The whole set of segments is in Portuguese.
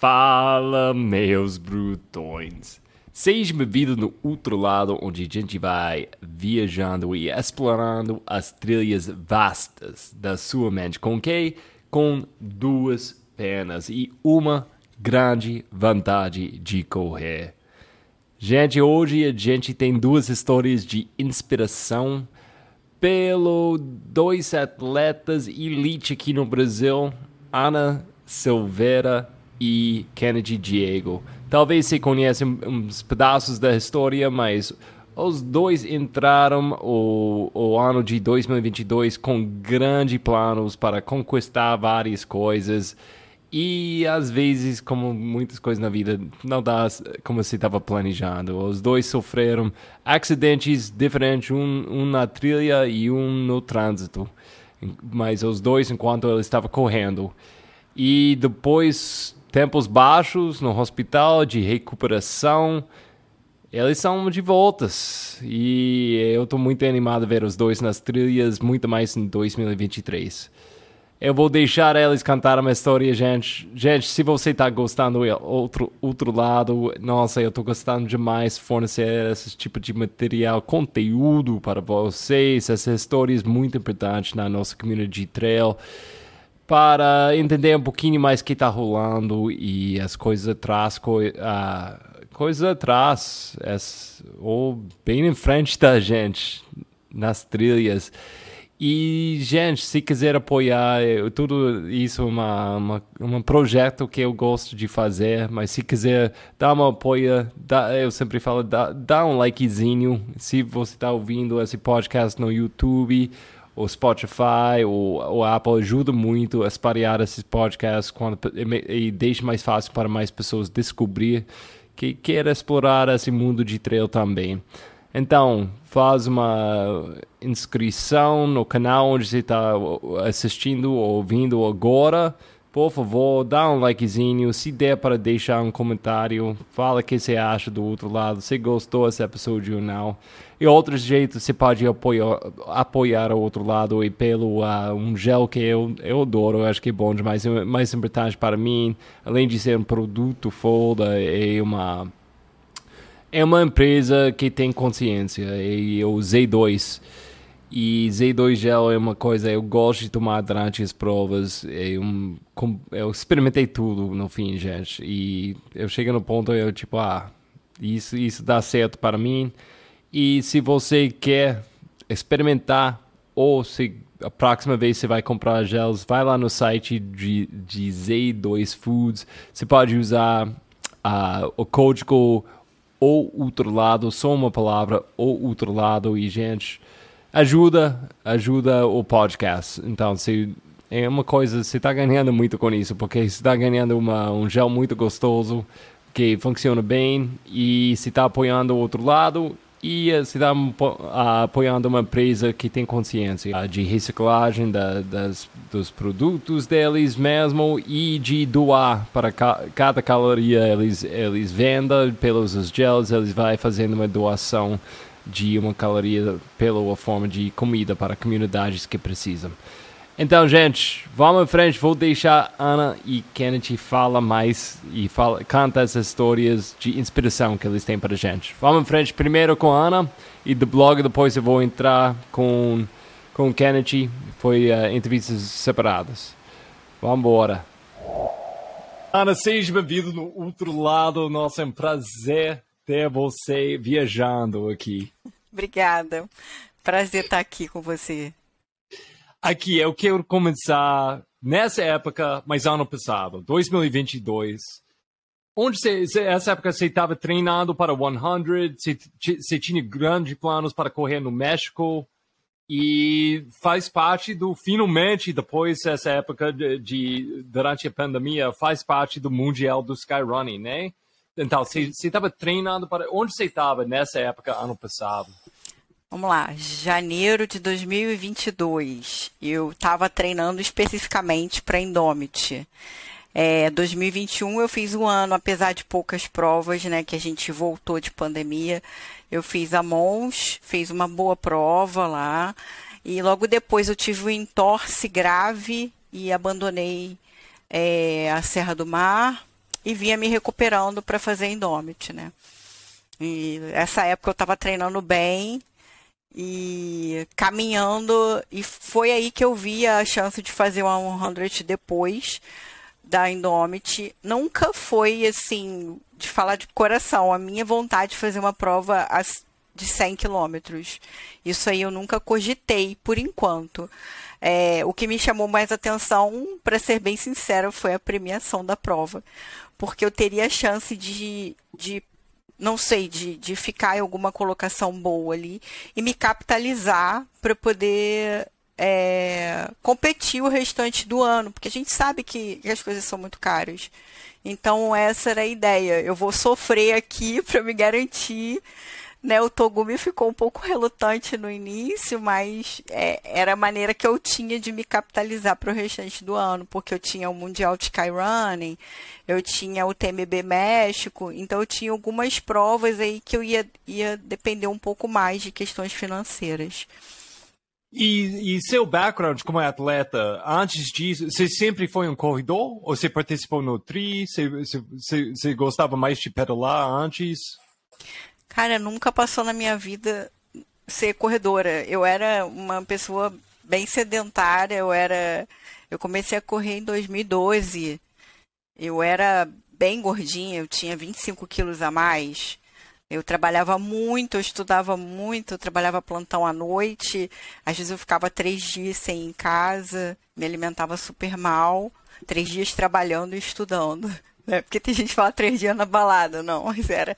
Fala, meus brutões. Seja bem-vindo no outro lado, onde a gente vai viajando e explorando as trilhas vastas da sua mente. Com que? Com duas pernas e uma grande vantagem de correr. Gente, hoje a gente tem duas histórias de inspiração pelo dois atletas elite aqui no Brasil, Ana Silveira e Kennedy Diego. Talvez você conheça uns pedaços da história, mas os dois entraram o, o ano de 2022 com grandes planos para conquistar várias coisas. E às vezes, como muitas coisas na vida, não dá como se estava planejando. Os dois sofreram acidentes diferentes, um, um na trilha e um no trânsito. Mas os dois enquanto ele estava correndo. E depois tempos baixos no hospital de recuperação. Eles são de voltas e eu estou muito animado a ver os dois nas trilhas, muito mais em 2023. Eu vou deixar eles cantar uma história, gente. Gente, se você está gostando do outro, outro lado, nossa, eu estou gostando demais de fornecer esse tipo de material, conteúdo para vocês, essas histórias muito importantes na nossa de trail para entender um pouquinho mais o que está rolando e as coisas atrás, co uh, coisas atrás, as, ou bem em frente da gente, nas trilhas. E, gente, se quiser apoiar, tudo isso é uma, um projeto que eu gosto de fazer, mas se quiser dar uma apoio, dá, eu sempre falo, dá, dá um likezinho. Se você está ouvindo esse podcast no YouTube o Spotify, o, o Apple ajuda muito a espalhar esses podcasts quando, e, e deixa mais fácil para mais pessoas descobrir que quer explorar esse mundo de trail também. Então, faz uma inscrição no canal onde você está assistindo ou ouvindo agora por favor, dá um likezinho. Se der para deixar um comentário, fala o que você acha do outro lado. Se gostou desse episódio ou não. E outros jeitos você pode apoiar, apoiar o outro lado e pelo uh, um gel que eu, eu adoro, eu acho que é bom demais. É mais importante para mim, além de ser um produto foda, é uma é uma empresa que tem consciência. E o Z2 e Z2 gel é uma coisa eu gosto de tomar durante as provas. Eu, eu experimentei tudo no fim, gente. E eu chego no ponto eu tipo, ah, isso isso dá certo para mim. E se você quer experimentar ou se a próxima vez você vai comprar gels, vai lá no site de, de Z2 Foods. Você pode usar uh, o código ou outro lado, só uma palavra, ou outro lado. E, gente, ajuda, ajuda o podcast. Então, se é uma coisa, você está ganhando muito com isso, porque você está ganhando uma, um gel muito gostoso, que funciona bem, e se está apoiando o outro lado, e se está apoiando uma empresa que tem consciência de reciclagem da, das, dos produtos deles mesmo e de doar para ca, cada caloria eles, eles vendem pelos gels, eles vai fazendo uma doação de uma caloria pela forma de comida para comunidades que precisam. Então, gente, vamos em frente. Vou deixar Ana e Kennedy fala mais e fala, canta essas histórias de inspiração que eles têm para a gente. Vamos em frente primeiro com a Ana e do blog depois eu vou entrar com com Kennedy. Foi uh, entrevistas separadas. Vamos embora. Ana, seja bem-vindo no outro lado. Nossa, é um prazer ter você viajando aqui. Obrigada. Prazer estar aqui com você. Aqui, eu quero começar nessa época, mas ano passado, 2022. Onde você, essa época você estava treinando para 100, você, você tinha grandes planos para correr no México e faz parte do finalmente depois dessa época de, de durante a pandemia faz parte do mundial do skyrunning, né? Então, você estava treinando para. Onde você estava nessa época, ano passado? Vamos lá, janeiro de 2022. Eu estava treinando especificamente para Indomit. É, 2021 eu fiz um ano, apesar de poucas provas, né, que a gente voltou de pandemia. Eu fiz a Mons, fiz uma boa prova lá. E logo depois eu tive um entorse grave e abandonei é, a Serra do Mar e vinha me recuperando para fazer Indomit, né? E essa época eu estava treinando bem e caminhando e foi aí que eu vi a chance de fazer uma 100 depois da Indomit. Nunca foi assim de falar de coração a minha vontade de fazer uma prova de 100 quilômetros. Isso aí eu nunca cogitei por enquanto. É, o que me chamou mais atenção, para ser bem sincera, foi a premiação da prova. Porque eu teria chance de, de não sei, de, de ficar em alguma colocação boa ali e me capitalizar para poder é, competir o restante do ano, porque a gente sabe que as coisas são muito caras. Então, essa era a ideia. Eu vou sofrer aqui para me garantir né, o Togumi ficou um pouco relutante no início, mas é, era a maneira que eu tinha de me capitalizar para o restante do ano, porque eu tinha o Mundial de Skyrunning, eu tinha o TMB México, então eu tinha algumas provas aí que eu ia, ia depender um pouco mais de questões financeiras. E, e, seu background como atleta, antes disso, você sempre foi um corredor? Ou você participou no tri? Você, você, você gostava mais de pedalar antes? Cara, nunca passou na minha vida ser corredora. Eu era uma pessoa bem sedentária, eu era eu comecei a correr em 2012. Eu era bem gordinha, eu tinha 25 quilos a mais. Eu trabalhava muito, eu estudava muito, eu trabalhava plantão à noite. Às vezes eu ficava três dias sem ir em casa, me alimentava super mal. Três dias trabalhando e estudando. Né? Porque tem gente que fala três dias na balada. Não, mas era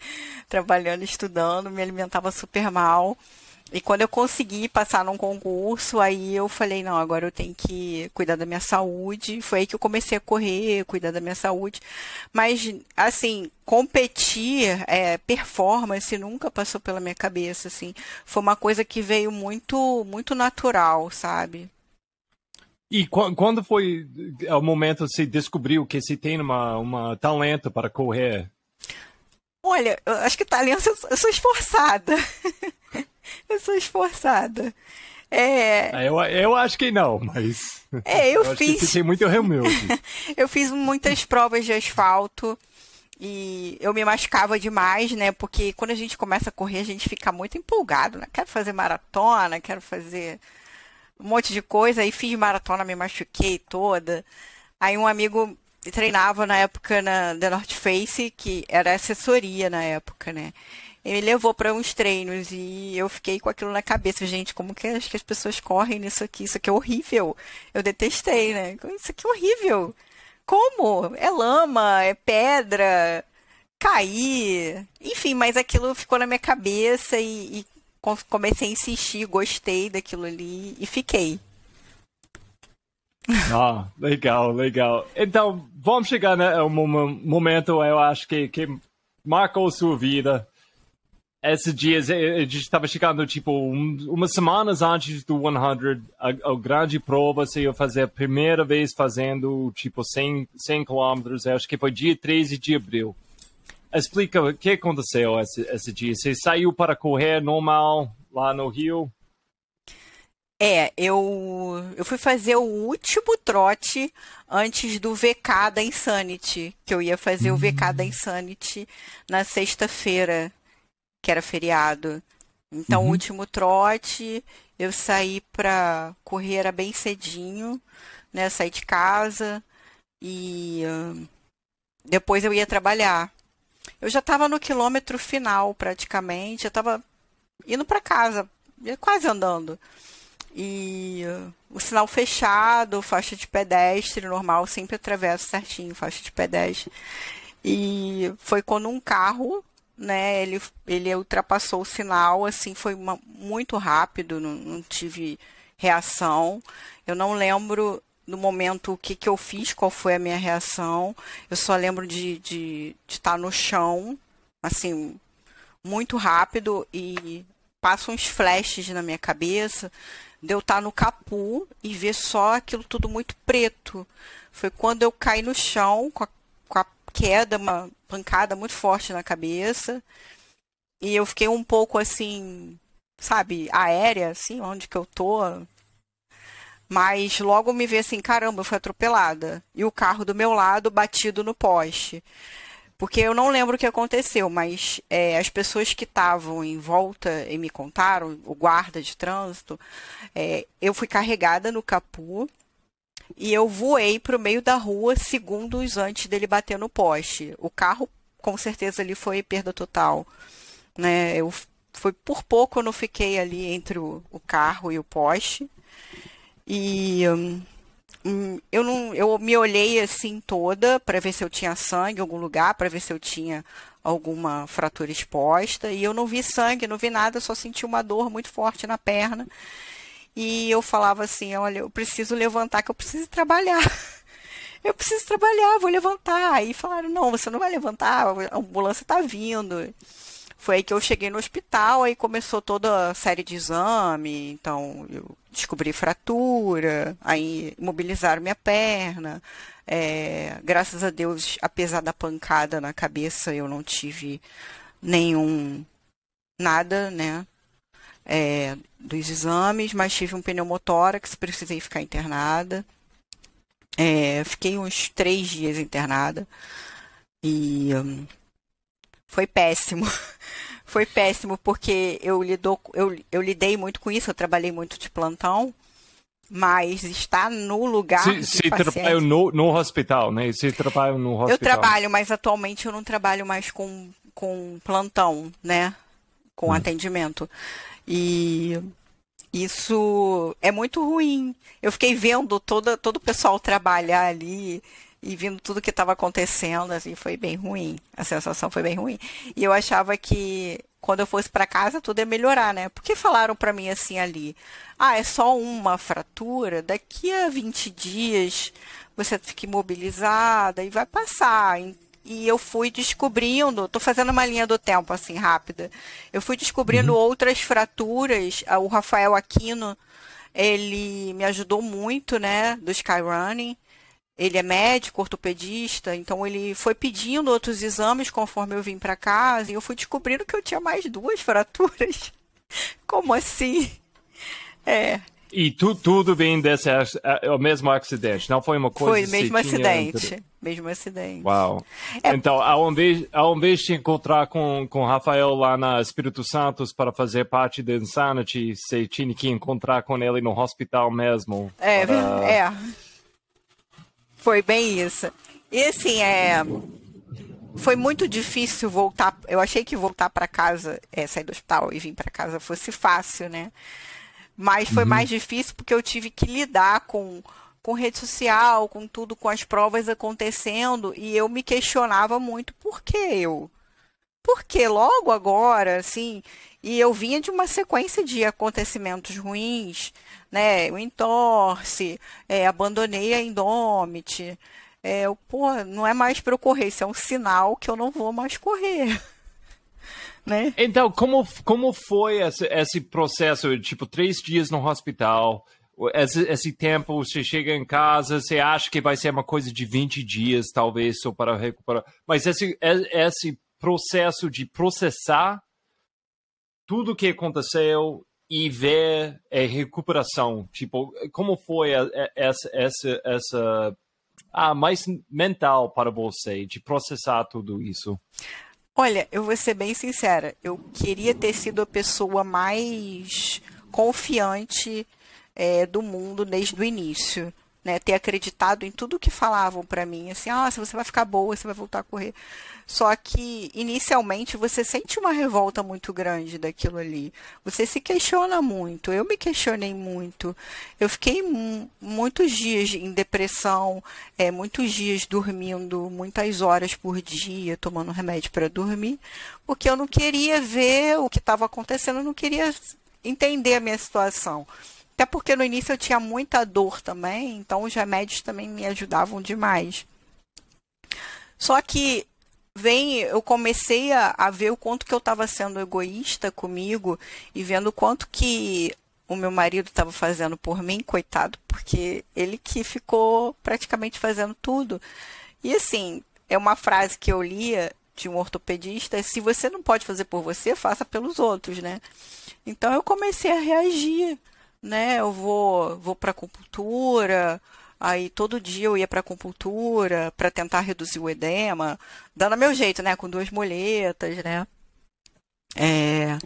trabalhando, estudando, me alimentava super mal. E quando eu consegui passar num concurso, aí eu falei, não, agora eu tenho que cuidar da minha saúde. Foi aí que eu comecei a correr, cuidar da minha saúde. Mas, assim, competir, é, performance nunca passou pela minha cabeça, assim. Foi uma coisa que veio muito, muito natural, sabe? E quando foi o momento que você descobriu que você tem uma, uma talento para correr? Olha, eu acho que talento eu sou esforçada. eu sou esforçada. É... Ah, eu, eu acho que não, mas. É, eu, eu fiz. Acho que muito humilde. eu fiz muitas provas de asfalto e eu me machucava demais, né? Porque quando a gente começa a correr, a gente fica muito empolgado, né? Quero fazer maratona, quero fazer um monte de coisa. Aí fiz maratona, me machuquei toda. Aí um amigo treinava na época na The North Face, que era assessoria na época, né? Ele levou para uns treinos e eu fiquei com aquilo na cabeça, gente, como que acho que as pessoas correm nisso aqui? Isso aqui é horrível. Eu detestei, né? Isso aqui é horrível. Como? É lama, é pedra, cair. Enfim, mas aquilo ficou na minha cabeça e, e comecei a insistir, gostei daquilo ali e fiquei. Ah, legal, legal. Então, vamos chegar né, momento, eu acho que, que marcou sua vida. Esses dias, a gente estava chegando, tipo, um, umas semanas antes do 100, a, a, grande prova, você ia fazer a primeira vez fazendo, tipo, 100, 100 quilômetros, acho que foi dia 13 de abril. Explica o que aconteceu esse, esse dia. Você saiu para correr normal lá no Rio? É, eu, eu fui fazer o último trote antes do VK da Insanity, que eu ia fazer o VK da. Insanity na sexta-feira, que era feriado. Então, uhum. o último trote, eu saí para correr era bem cedinho, né? Saí de casa e uh, depois eu ia trabalhar. Eu já estava no quilômetro final, praticamente. Eu estava indo para casa, quase andando. E o sinal fechado, faixa de pedestre normal, sempre atravesso certinho, faixa de pedestre. E foi quando um carro, né, ele, ele ultrapassou o sinal, assim, foi uma, muito rápido, não, não tive reação. Eu não lembro no momento o que, que eu fiz, qual foi a minha reação. Eu só lembro de, de, de estar no chão, assim, muito rápido e passa uns flashes na minha cabeça de eu estar no capu e ver só aquilo tudo muito preto. Foi quando eu caí no chão com a, com a queda, uma pancada muito forte na cabeça. E eu fiquei um pouco assim, sabe, aérea, assim, onde que eu tô, Mas logo me vi assim, caramba, eu fui atropelada. E o carro do meu lado batido no poste. Porque eu não lembro o que aconteceu, mas é, as pessoas que estavam em volta e me contaram, o guarda de trânsito, é, eu fui carregada no capô e eu voei para o meio da rua segundos antes dele bater no poste. O carro, com certeza, ali foi perda total. Né? Eu, foi por pouco eu não fiquei ali entre o, o carro e o poste. E hum, hum eu não, eu me olhei assim toda para ver se eu tinha sangue em algum lugar, para ver se eu tinha alguma fratura exposta. E eu não vi sangue, não vi nada, só senti uma dor muito forte na perna. E eu falava assim: olha, eu preciso levantar, que eu preciso trabalhar. Eu preciso trabalhar, vou levantar. Aí falaram: não, você não vai levantar, a ambulância está vindo. Foi aí que eu cheguei no hospital, aí começou toda a série de exame. Então, eu descobri fratura, aí imobilizaram minha perna. É, graças a Deus, apesar da pancada na cabeça, eu não tive nenhum nada, né? é, dos exames, mas tive um pneumotórax, precisei ficar internada. É, fiquei uns três dias internada e um, foi péssimo. foi péssimo porque eu, lidou, eu, eu lidei muito com isso, eu trabalhei muito de plantão, mas estar no lugar. Você trabalha no, no hospital, né? Você trabalha no hospital. Eu trabalho, mas atualmente eu não trabalho mais com, com plantão, né? Com hum. atendimento. E isso é muito ruim. Eu fiquei vendo todo, todo o pessoal trabalhar ali e vendo tudo que estava acontecendo, assim, foi bem ruim. A sensação foi bem ruim. E eu achava que quando eu fosse para casa tudo ia melhorar, né? Porque falaram para mim assim ali: "Ah, é só uma fratura, daqui a 20 dias você fica imobilizada e vai passar" e eu fui descobrindo, estou fazendo uma linha do tempo assim rápida. Eu fui descobrindo uhum. outras fraturas. O Rafael Aquino, ele me ajudou muito, né, do Skyrunning. Ele é médico, ortopedista, então ele foi pedindo outros exames conforme eu vim para casa e eu fui descobrindo que eu tinha mais duas fraturas. Como assim? É, e tu, tudo vem desse é o mesmo acidente, não foi uma coisa Foi mesmo acidente, entre... mesmo acidente. Uau. É... Então, ao invés, ao invés de encontrar com, com Rafael lá na Espírito Santo para fazer parte da Insanity, você tinha que encontrar com ele no hospital mesmo. É, para... é. Foi bem isso. E assim, é foi muito difícil voltar. Eu achei que voltar para casa, é, sair do hospital e vir para casa fosse fácil, né? Mas foi uhum. mais difícil porque eu tive que lidar com, com rede social, com tudo, com as provas acontecendo, e eu me questionava muito por que eu? Por que logo agora, assim? E eu vinha de uma sequência de acontecimentos ruins, né? O entorce, é, abandonei a Indomit. É, eu, não é mais para eu correr, isso é um sinal que eu não vou mais correr. né? Então, como, como foi esse, esse processo? Tipo, três dias no hospital, esse, esse, tempo, você chega em casa, você acha que vai ser uma coisa de 20 dias, talvez, só para recuperar. Mas esse, esse processo de processar tudo o que aconteceu e ver a recuperação, tipo, como foi essa, essa, essa ah, mais mental para você de processar tudo isso? Olha, eu vou ser bem sincera. Eu queria ter sido a pessoa mais confiante é, do mundo desde o início né, ter acreditado em tudo que falavam para mim, assim, ah, você vai ficar boa, você vai voltar a correr. Só que inicialmente você sente uma revolta muito grande daquilo ali. Você se questiona muito. Eu me questionei muito. Eu fiquei muitos dias em depressão, é, muitos dias dormindo, muitas horas por dia, tomando remédio para dormir, porque eu não queria ver o que estava acontecendo, eu não queria entender a minha situação. Até porque no início eu tinha muita dor também, então os remédios também me ajudavam demais. Só que vem, eu comecei a, a ver o quanto que eu estava sendo egoísta comigo e vendo o quanto que o meu marido estava fazendo por mim, coitado, porque ele que ficou praticamente fazendo tudo. E assim, é uma frase que eu lia de um ortopedista, se você não pode fazer por você, faça pelos outros, né? Então eu comecei a reagir né? Eu vou, vou para acupuntura, aí todo dia eu ia para acupuntura para tentar reduzir o edema, dando meu jeito, né? Com duas moletas, né? É,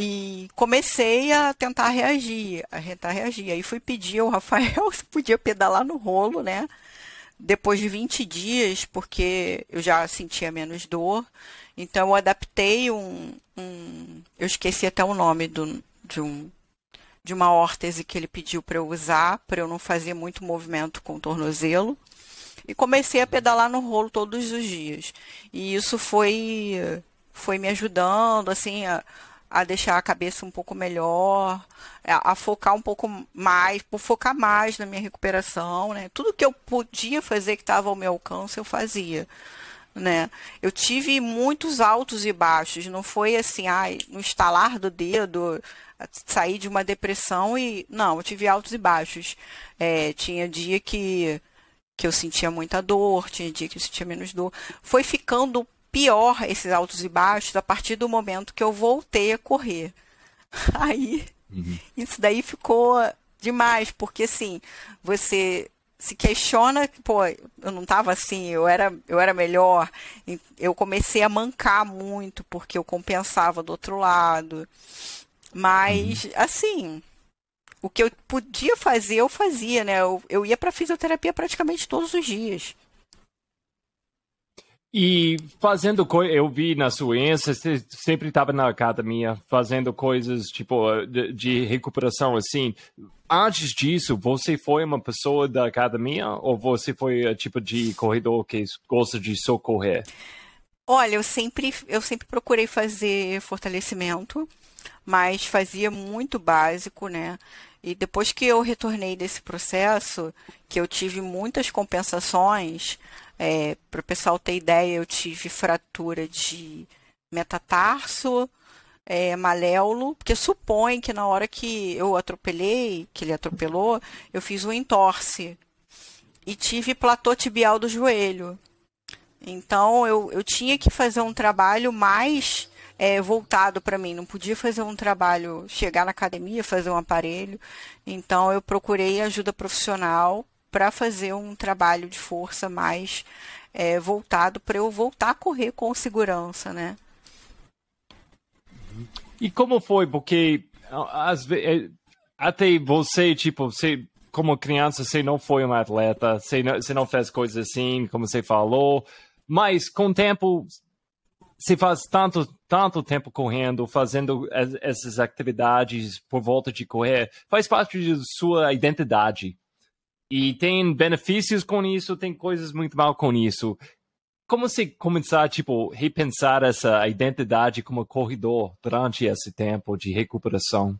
e comecei a tentar reagir, a tentar reagir. Aí fui pedir ao Rafael se podia pedalar no rolo, né? Depois de 20 dias, porque eu já sentia menos dor. Então eu adaptei um, um eu esqueci até o nome do, de um de uma órtese que ele pediu para eu usar, para eu não fazer muito movimento com o tornozelo. E comecei a pedalar no rolo todos os dias. E isso foi foi me ajudando assim a, a deixar a cabeça um pouco melhor, a, a, focar um pouco mais, por focar mais na minha recuperação, né? Tudo que eu podia fazer que estava ao meu alcance, eu fazia né? Eu tive muitos altos e baixos, não foi assim, ai, no estalar do dedo, sair de uma depressão e não, eu tive altos e baixos. É, tinha dia que que eu sentia muita dor, tinha dia que eu sentia menos dor. Foi ficando pior esses altos e baixos a partir do momento que eu voltei a correr. Aí, uhum. isso daí ficou demais, porque assim, você se questiona, pô, eu não estava assim, eu era, eu era melhor. Eu comecei a mancar muito porque eu compensava do outro lado. Mas, uhum. assim, o que eu podia fazer, eu fazia, né? Eu, eu ia para fisioterapia praticamente todos os dias. E fazendo coisas, eu vi na Suíça, você sempre estava na academia fazendo coisas tipo de, de, recuperação assim. Antes disso, você foi uma pessoa da academia ou você foi o tipo de corredor que gosta de socorrer? Olha, eu sempre, eu sempre procurei fazer fortalecimento, mas fazia muito básico, né? E depois que eu retornei desse processo, que eu tive muitas compensações, é, Para o pessoal ter ideia, eu tive fratura de metatarso, é, maléolo, porque supõe que na hora que eu atropelei, que ele atropelou, eu fiz um entorse. E tive platô tibial do joelho. Então eu, eu tinha que fazer um trabalho mais é, voltado para mim. Não podia fazer um trabalho, chegar na academia, fazer um aparelho. Então eu procurei ajuda profissional para fazer um trabalho de força mais é, voltado para eu voltar a correr com segurança, né? E como foi? Porque às vezes, até você, tipo, você, como criança, você não foi um atleta, você não, você não fez coisas assim, como você falou, mas com o tempo, você faz tanto, tanto tempo correndo, fazendo essas atividades por volta de correr, faz parte de sua identidade. E tem benefícios com isso, tem coisas muito mal com isso. Como você começar, tipo, repensar essa identidade como corredor durante esse tempo de recuperação?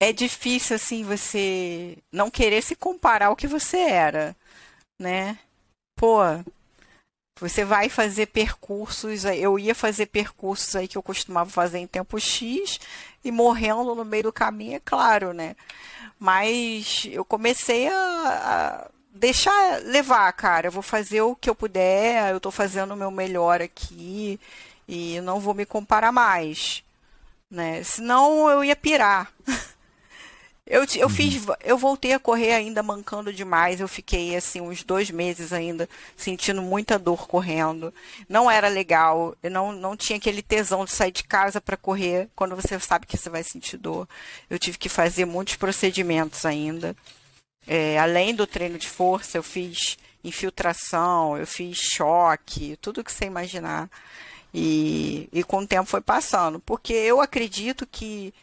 É difícil, assim, você não querer se comparar ao que você era, né? Pô, você vai fazer percursos, eu ia fazer percursos aí que eu costumava fazer em tempo X e morrendo no meio do caminho, é claro, né? Mas eu comecei a, a deixar levar, cara. Eu vou fazer o que eu puder, eu estou fazendo o meu melhor aqui e não vou me comparar mais, né? Senão eu ia pirar. Eu, eu fiz, uhum. eu voltei a correr ainda mancando demais. Eu fiquei assim uns dois meses ainda sentindo muita dor correndo. Não era legal. Eu não, não tinha aquele tesão de sair de casa para correr quando você sabe que você vai sentir dor. Eu tive que fazer muitos procedimentos ainda. É, além do treino de força, eu fiz infiltração, eu fiz choque, tudo que você imaginar. E, e com o tempo foi passando. Porque eu acredito que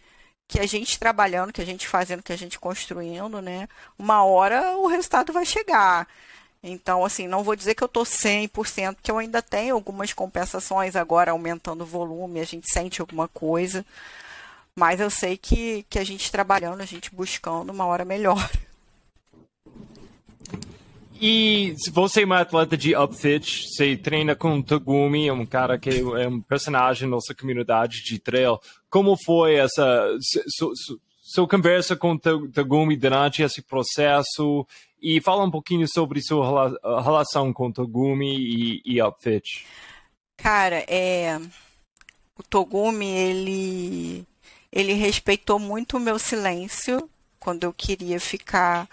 que a gente trabalhando, que a gente fazendo, que a gente construindo, né? Uma hora o resultado vai chegar. Então, assim, não vou dizer que eu estou 100%, que eu ainda tenho algumas compensações agora, aumentando o volume, a gente sente alguma coisa. Mas eu sei que, que a gente trabalhando, a gente buscando uma hora melhor. E você é uma atleta de upfit, você treina com Tagumi, um cara que é um personagem nossa comunidade de trail. Como foi essa sua conversa com Tagumi durante esse processo? E fala um pouquinho sobre sua relação com Togumi e, e Upfit. Cara, é... o Togumi, ele ele respeitou muito o meu silêncio quando eu queria ficar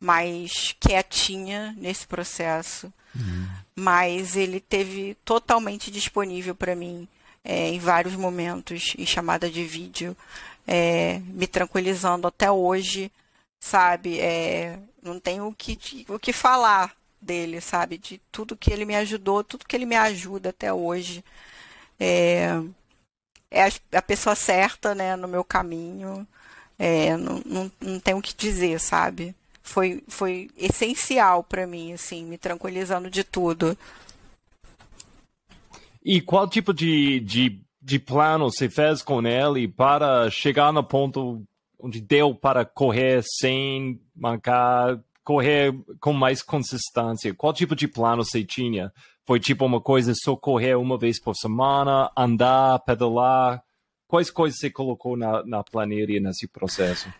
mais quietinha nesse processo. Uhum. Mas ele teve totalmente disponível para mim é, em vários momentos, em chamada de vídeo, é, me tranquilizando até hoje, sabe? É, não tenho o que, o que falar dele, sabe? De tudo que ele me ajudou, tudo que ele me ajuda até hoje. É, é a, pessoa certa, né, no meu caminho. É, não, não, não tenho o que dizer, sabe? Foi, foi essencial para mim, assim, me tranquilizando de tudo. E qual tipo de, de, de plano você fez com ele para chegar no ponto onde deu para correr sem mancar, correr com mais consistência? Qual tipo de plano você tinha? Foi tipo uma coisa só correr uma vez por semana, andar, pedalar? Quais coisas você colocou na, na planilha nesse processo?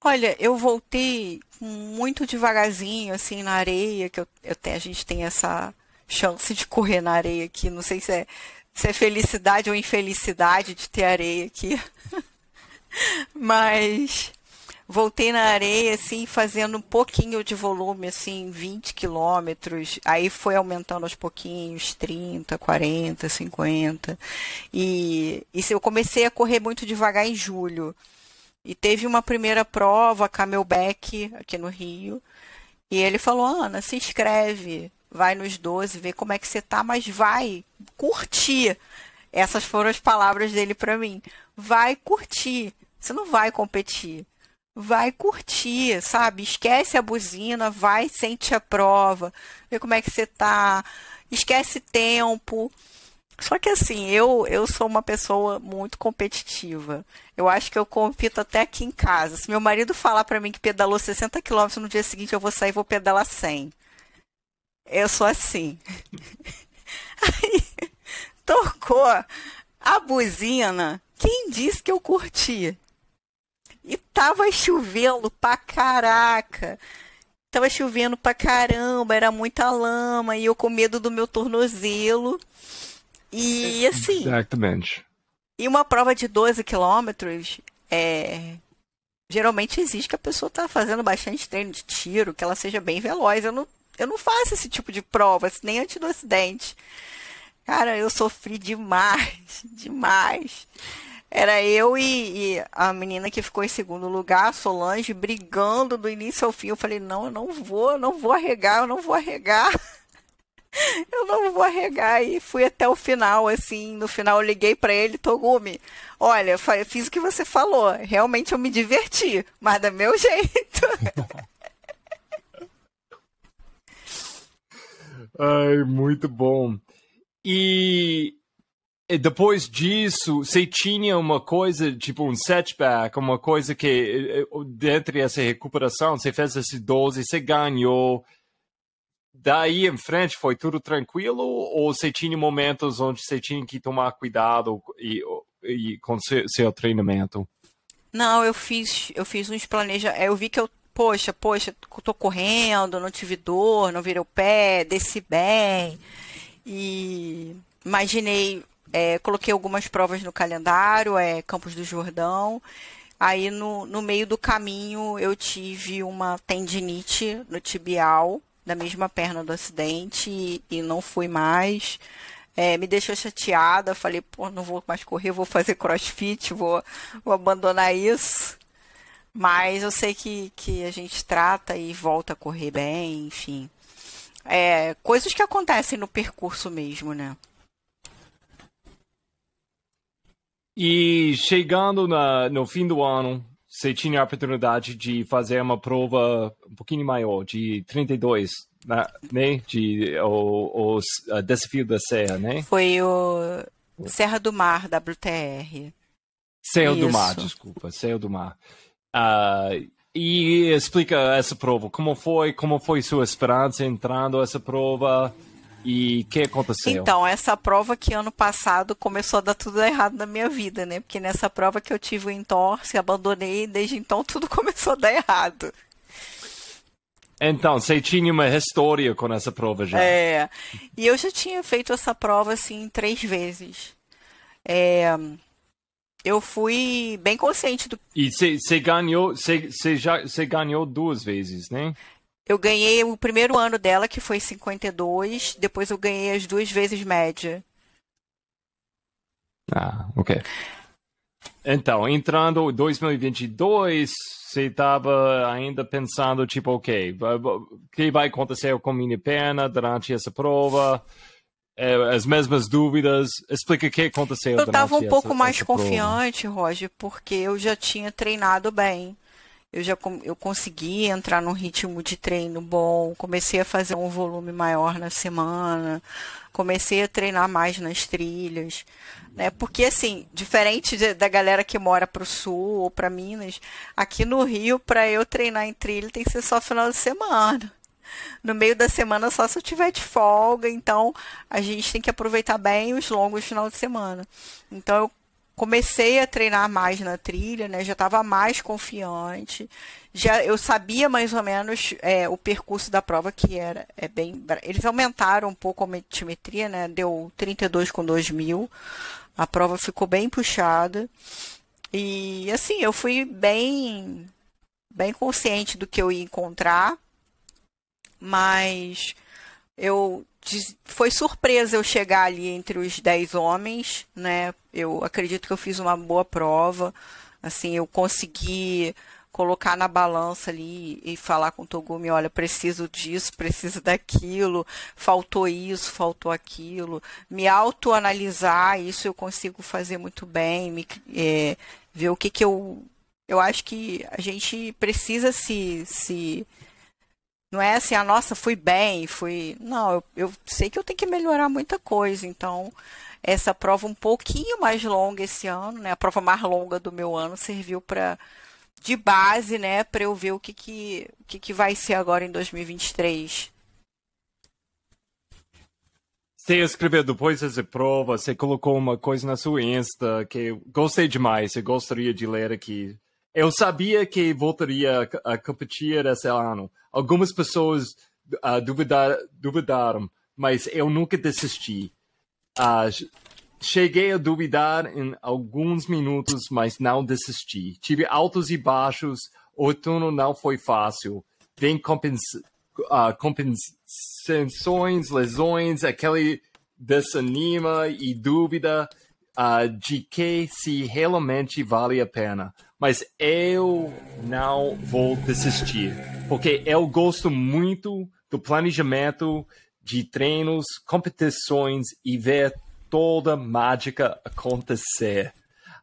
Olha, eu voltei muito devagarzinho, assim, na areia, que eu, eu a gente tem essa chance de correr na areia aqui. Não sei se é, se é felicidade ou infelicidade de ter areia aqui. Mas voltei na areia, assim, fazendo um pouquinho de volume, assim, 20 quilômetros. Aí foi aumentando aos pouquinhos, 30, 40, 50. E, e eu comecei a correr muito devagar em julho. E teve uma primeira prova, Camelback, aqui no Rio. E ele falou, Ana, se inscreve, vai nos 12, vê como é que você tá, mas vai curtir. Essas foram as palavras dele para mim. Vai curtir. Você não vai competir vai curtir, sabe? Esquece a buzina, vai, sente a prova, vê como é que você tá, esquece tempo. Só que assim, eu, eu sou uma pessoa muito competitiva. Eu acho que eu compito até aqui em casa. Se meu marido falar para mim que pedalou 60 km no dia seguinte, eu vou sair e vou pedalar 100. Eu sou assim. Aí, tocou a buzina. Quem disse que eu curti? E tava chovendo pra caraca. Tava chovendo pra caramba, era muita lama e eu com medo do meu tornozelo. E assim. Exatamente. E uma prova de 12 quilômetros, é, geralmente exige que a pessoa tá fazendo bastante treino de tiro, que ela seja bem veloz. Eu não, eu não faço esse tipo de prova, nem antes do acidente. Cara, eu sofri demais, demais. Era eu e, e, a menina que ficou em segundo lugar, Solange, brigando do início ao fim. Eu falei, não, eu não vou, eu não vou arregar, eu não vou arregar. eu não vou arregar. E fui até o final, assim. No final eu liguei para ele, Togumi. Olha, fiz o que você falou. Realmente eu me diverti, mas do meu jeito. Ai, muito bom. E depois disso, você tinha uma coisa, tipo um setback, uma coisa que, eh, eh, dentro dessa recuperação, você fez esse 12, você ganhou. Daí em frente foi tudo tranquilo? Ou você tinha momentos onde você tinha que tomar cuidado e, e com seu, seu treinamento? Não, eu fiz, eu fiz uns planejamentos. Eu vi que eu, poxa, poxa, tô correndo, não tive dor, não virei o pé, desci bem. E imaginei é, coloquei algumas provas no calendário, é Campos do Jordão. Aí no, no meio do caminho eu tive uma tendinite no tibial, da mesma perna do acidente, e, e não fui mais. É, me deixou chateada, falei, pô, não vou mais correr, vou fazer crossfit, vou, vou abandonar isso. Mas eu sei que, que a gente trata e volta a correr bem, enfim. É, coisas que acontecem no percurso mesmo, né? E chegando na, no fim do ano, você tinha a oportunidade de fazer uma prova um pouquinho maior, de 32, né? né? De, o, o desafio da Serra, né? Foi o Serra do Mar, WTR. Serra Isso. do Mar, desculpa, Serra do Mar. Uh, e explica essa prova, como foi, como foi sua esperança entrando essa prova? E o que aconteceu? Então, essa prova que ano passado começou a dar tudo errado na minha vida, né? Porque nessa prova que eu tive o entorse, abandonei, desde então tudo começou a dar errado. Então, você tinha uma história com essa prova já? É, e eu já tinha feito essa prova, assim, três vezes. É, eu fui bem consciente do. E você ganhou, você já ganhou duas vezes, né? Eu ganhei o primeiro ano dela, que foi 52, depois eu ganhei as duas vezes média. Ah, ok. Então, entrando em 2022, você estava ainda pensando, tipo, ok, o que vai acontecer com minha perna durante essa prova? É, as mesmas dúvidas. Explica o que aconteceu. Eu estava um pouco mais confiante, prova. Roger, porque eu já tinha treinado bem. Eu já eu consegui entrar num ritmo de treino bom, comecei a fazer um volume maior na semana, comecei a treinar mais nas trilhas, né? Porque assim, diferente de, da galera que mora para o sul ou para Minas, aqui no Rio para eu treinar em trilha tem que ser só final de semana no meio da semana só se eu tiver de folga, então a gente tem que aproveitar bem os longos final de semana. Então eu comecei a treinar mais na trilha, né? Já estava mais confiante. Já eu sabia mais ou menos é, o percurso da prova que era é bem. Eles aumentaram um pouco a altimetria, né? Deu 32 com 2 mil. A prova ficou bem puxada. E assim, eu fui bem bem consciente do que eu ia encontrar mas eu foi surpresa eu chegar ali entre os 10 homens, né? Eu acredito que eu fiz uma boa prova. Assim, eu consegui colocar na balança ali e falar com o Togumi, olha, preciso disso, preciso daquilo, faltou isso, faltou aquilo, me autoanalisar, isso eu consigo fazer muito bem, me, é, ver o que que eu eu acho que a gente precisa se, se não é assim, a ah, nossa, fui bem, fui. Não, eu, eu sei que eu tenho que melhorar muita coisa. Então, essa prova um pouquinho mais longa esse ano, né? A prova mais longa do meu ano serviu para de base, né, para eu ver o que que, o que que vai ser agora em 2023. Você escreveu depois dessa prova, você colocou uma coisa na sua Insta que eu gostei demais, eu gostaria de ler aqui. Eu sabia que voltaria a competir esse ano. Algumas pessoas uh, duvidar, duvidaram, mas eu nunca desisti. Uh, cheguei a duvidar em alguns minutos, mas não desisti. Tive altos e baixos, o outono não foi fácil. Vem compens uh, compensações, lesões, aquele desanima e dúvida uh, de que se realmente vale a pena mas eu não vou desistir, porque eu gosto muito do planejamento de treinos, competições e ver toda a mágica acontecer.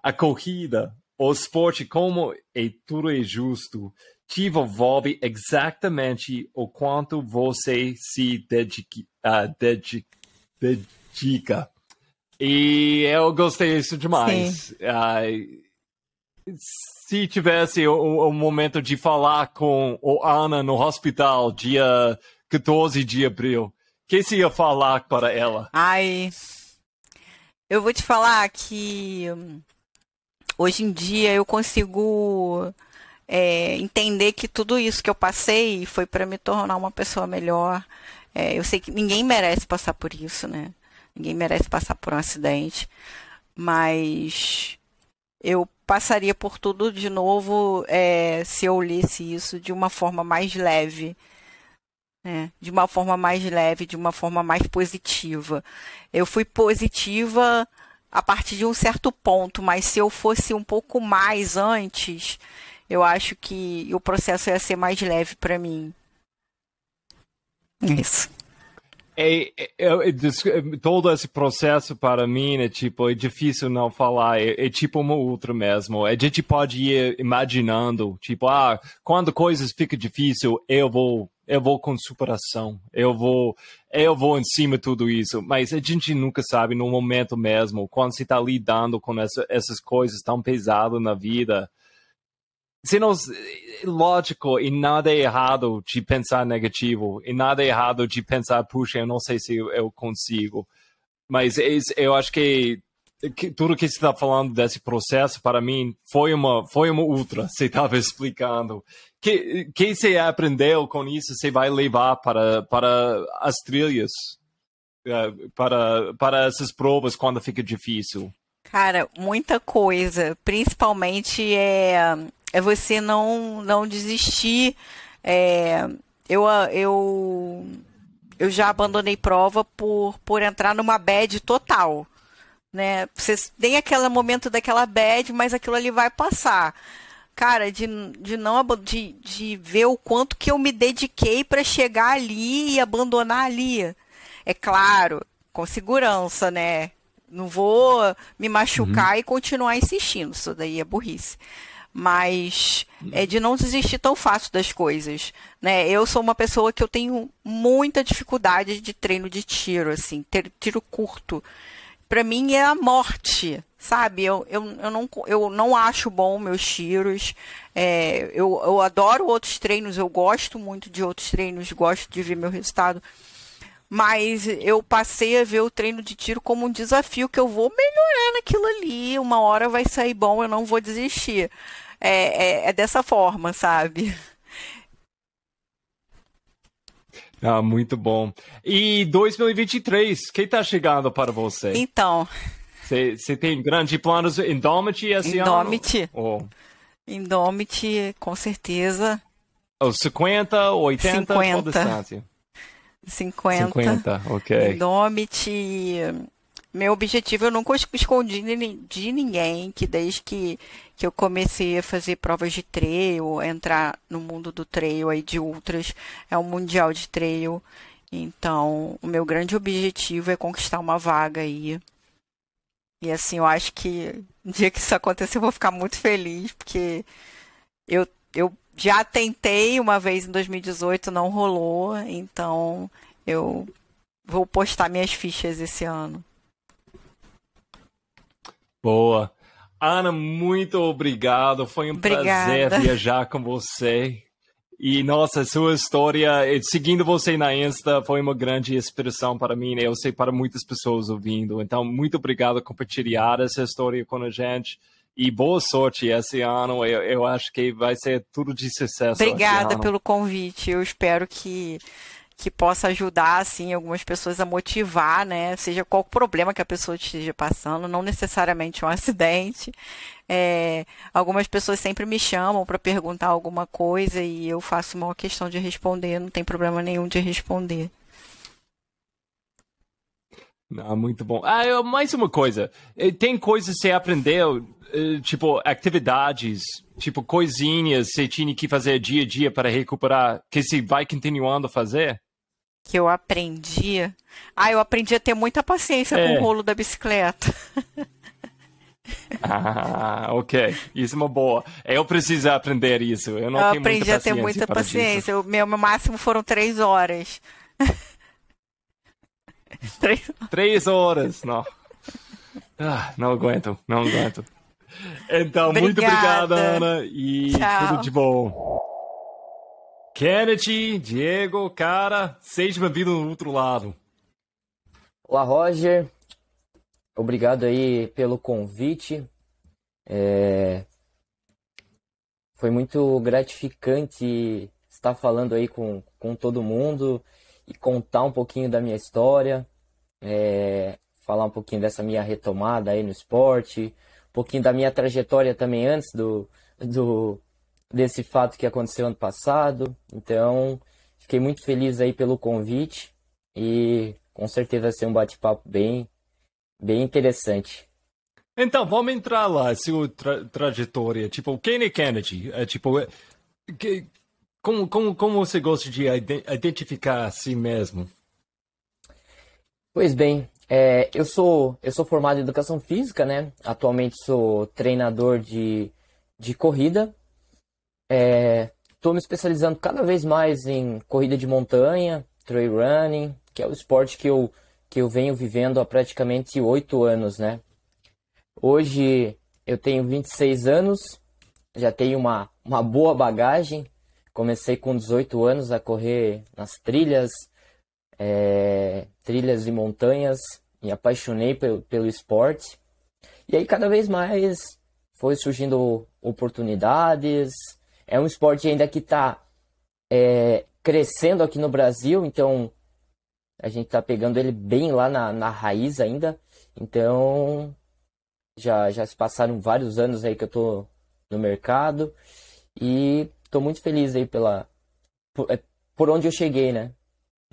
A corrida, o esporte, como é tudo é justo, te envolve exatamente o quanto você se dedica, uh, dedica, dedica. E eu gostei disso demais. Uh, se tivesse o, o, momento de falar com o Ana no hospital, dia 14 de abril, o que você ia falar para ela? Ai, eu vou te falar que hum, hoje em dia eu consigo é, entender que tudo isso que eu passei foi para me tornar uma pessoa melhor. É, eu sei que ninguém merece passar por isso, né? Ninguém merece passar por um acidente, mas eu passaria por tudo de novo é, se eu lesse isso de uma forma mais leve. Né? De uma forma mais leve, de uma forma mais positiva. Eu fui positiva a partir de um certo ponto, mas se eu fosse um pouco mais antes, eu acho que o processo ia ser mais leve para mim. Isso. É, é, é, é, todo esse processo para mim é tipo é difícil não falar. É, é, tipo uma outra mesmo. A gente pode ir imaginando tipo ah quando coisas ficam difícil eu vou eu vou com superação. Eu vou eu vou em cima de tudo isso. Mas a gente nunca sabe no momento mesmo quando se está lidando com essa, essas coisas tão pesadas na vida se não, lógico, e nada é errado de pensar negativo, e nada é errado de pensar, puxa, eu não sei se eu, eu consigo. Mas eu acho que, que tudo que você está falando desse processo, para mim, foi uma, foi uma ultra, você estava explicando. Que, que você aprendeu com isso, você vai levar para, para as trilhas, eh, para, para essas provas quando fica difícil? Cara, muita coisa. Principalmente é, é você não, não desistir. É, eu, eu, eu já abandonei prova por, por entrar numa bad total. Né? Você tem aquele momento daquela bad, mas aquilo ali vai passar. Cara, de, de não de, de ver o quanto que eu me dediquei para chegar ali e abandonar ali. É claro, com segurança, né? Não vou me machucar uhum. e continuar insistindo. Isso daí é burrice. Mas é de não desistir tão fácil das coisas, né? Eu sou uma pessoa que eu tenho muita dificuldade de treino de tiro, assim, ter tiro curto. Para mim é a morte, sabe? Eu, eu, eu, não, eu não acho bom meus tiros. É, eu, eu adoro outros treinos, eu gosto muito de outros treinos, gosto de ver meu resultado mas eu passei a ver o treino de tiro como um desafio que eu vou melhorar naquilo ali. Uma hora vai sair bom, eu não vou desistir. É, é, é dessa forma, sabe? Ah, muito bom. E 2023, quem está chegando para você? Então. Você tem grandes planos em Indomit esse Indomit. ano? Oh. Indomit, com certeza. Os 50, 80, 50. qual distância? 50. 50, ok. Indomit. Meu objetivo, eu nunca escondi de ninguém que desde que, que eu comecei a fazer provas de trail, entrar no mundo do trail aí de ultras, é um mundial de trail. Então, o meu grande objetivo é conquistar uma vaga aí. E assim, eu acho que no dia que isso acontecer, eu vou ficar muito feliz, porque eu, eu já tentei uma vez em 2018, não rolou, então eu vou postar minhas fichas esse ano. Boa. Ana, muito obrigado. Foi um Obrigada. prazer viajar com você. E, nossa, sua história, seguindo você na Insta, foi uma grande inspiração para mim, né? Eu sei para muitas pessoas ouvindo. Então, muito obrigado por compartilhar essa história com a gente. E boa sorte esse ano. Eu, eu acho que vai ser tudo de sucesso. Obrigada pelo convite. Eu espero que que possa ajudar assim algumas pessoas a motivar, né? Seja qual problema que a pessoa esteja passando, não necessariamente um acidente. É, algumas pessoas sempre me chamam para perguntar alguma coisa e eu faço uma questão de responder, não tem problema nenhum de responder. Ah, muito bom. Ah, mais uma coisa. Eh, tem coisas que você aprendeu, eh, tipo, atividades, tipo, coisinhas que você tinha que fazer dia a dia para recuperar, que você vai continuando a fazer? Que eu aprendi. Ah, eu aprendi a ter muita paciência é. com o rolo da bicicleta. Ah, ok. Isso é uma boa. Eu preciso aprender isso. Eu não eu tenho aprendi a ter muita paciência. O meu, meu máximo foram três horas. três... três horas, não. Ah, não aguento, não aguento. Então, Obrigada. muito obrigada, Ana, e Tchau. tudo de bom. Kennedy, Diego, cara, seja bem-vindo no outro lado. Olá, Roger. Obrigado aí pelo convite. É... Foi muito gratificante estar falando aí com, com todo mundo e contar um pouquinho da minha história, é... falar um pouquinho dessa minha retomada aí no esporte, um pouquinho da minha trajetória também antes do, do, desse fato que aconteceu ano passado. Então, fiquei muito feliz aí pelo convite e com certeza vai ser um bate-papo bem, bem interessante. Então, vamos entrar lá, sua tra trajetória. Tipo, quem é Kennedy? É, tipo, é, que, como, como, como você gosta de identificar a si mesmo? Pois bem, é, eu, sou, eu sou formado em Educação Física, né? Atualmente sou treinador de, de corrida Estou é, me especializando cada vez mais em corrida de montanha, trail running, que é o esporte que eu, que eu venho vivendo há praticamente oito anos, né? Hoje eu tenho 26 anos, já tenho uma, uma boa bagagem. Comecei com 18 anos a correr nas trilhas, é, trilhas e montanhas, me apaixonei pelo, pelo esporte. E aí cada vez mais foi surgindo oportunidades, é um esporte ainda que está é, crescendo aqui no Brasil, então a gente está pegando ele bem lá na, na raiz ainda. Então Já, já se passaram vários anos aí que eu tô no mercado e tô muito feliz aí pela por, é, por onde eu cheguei, né?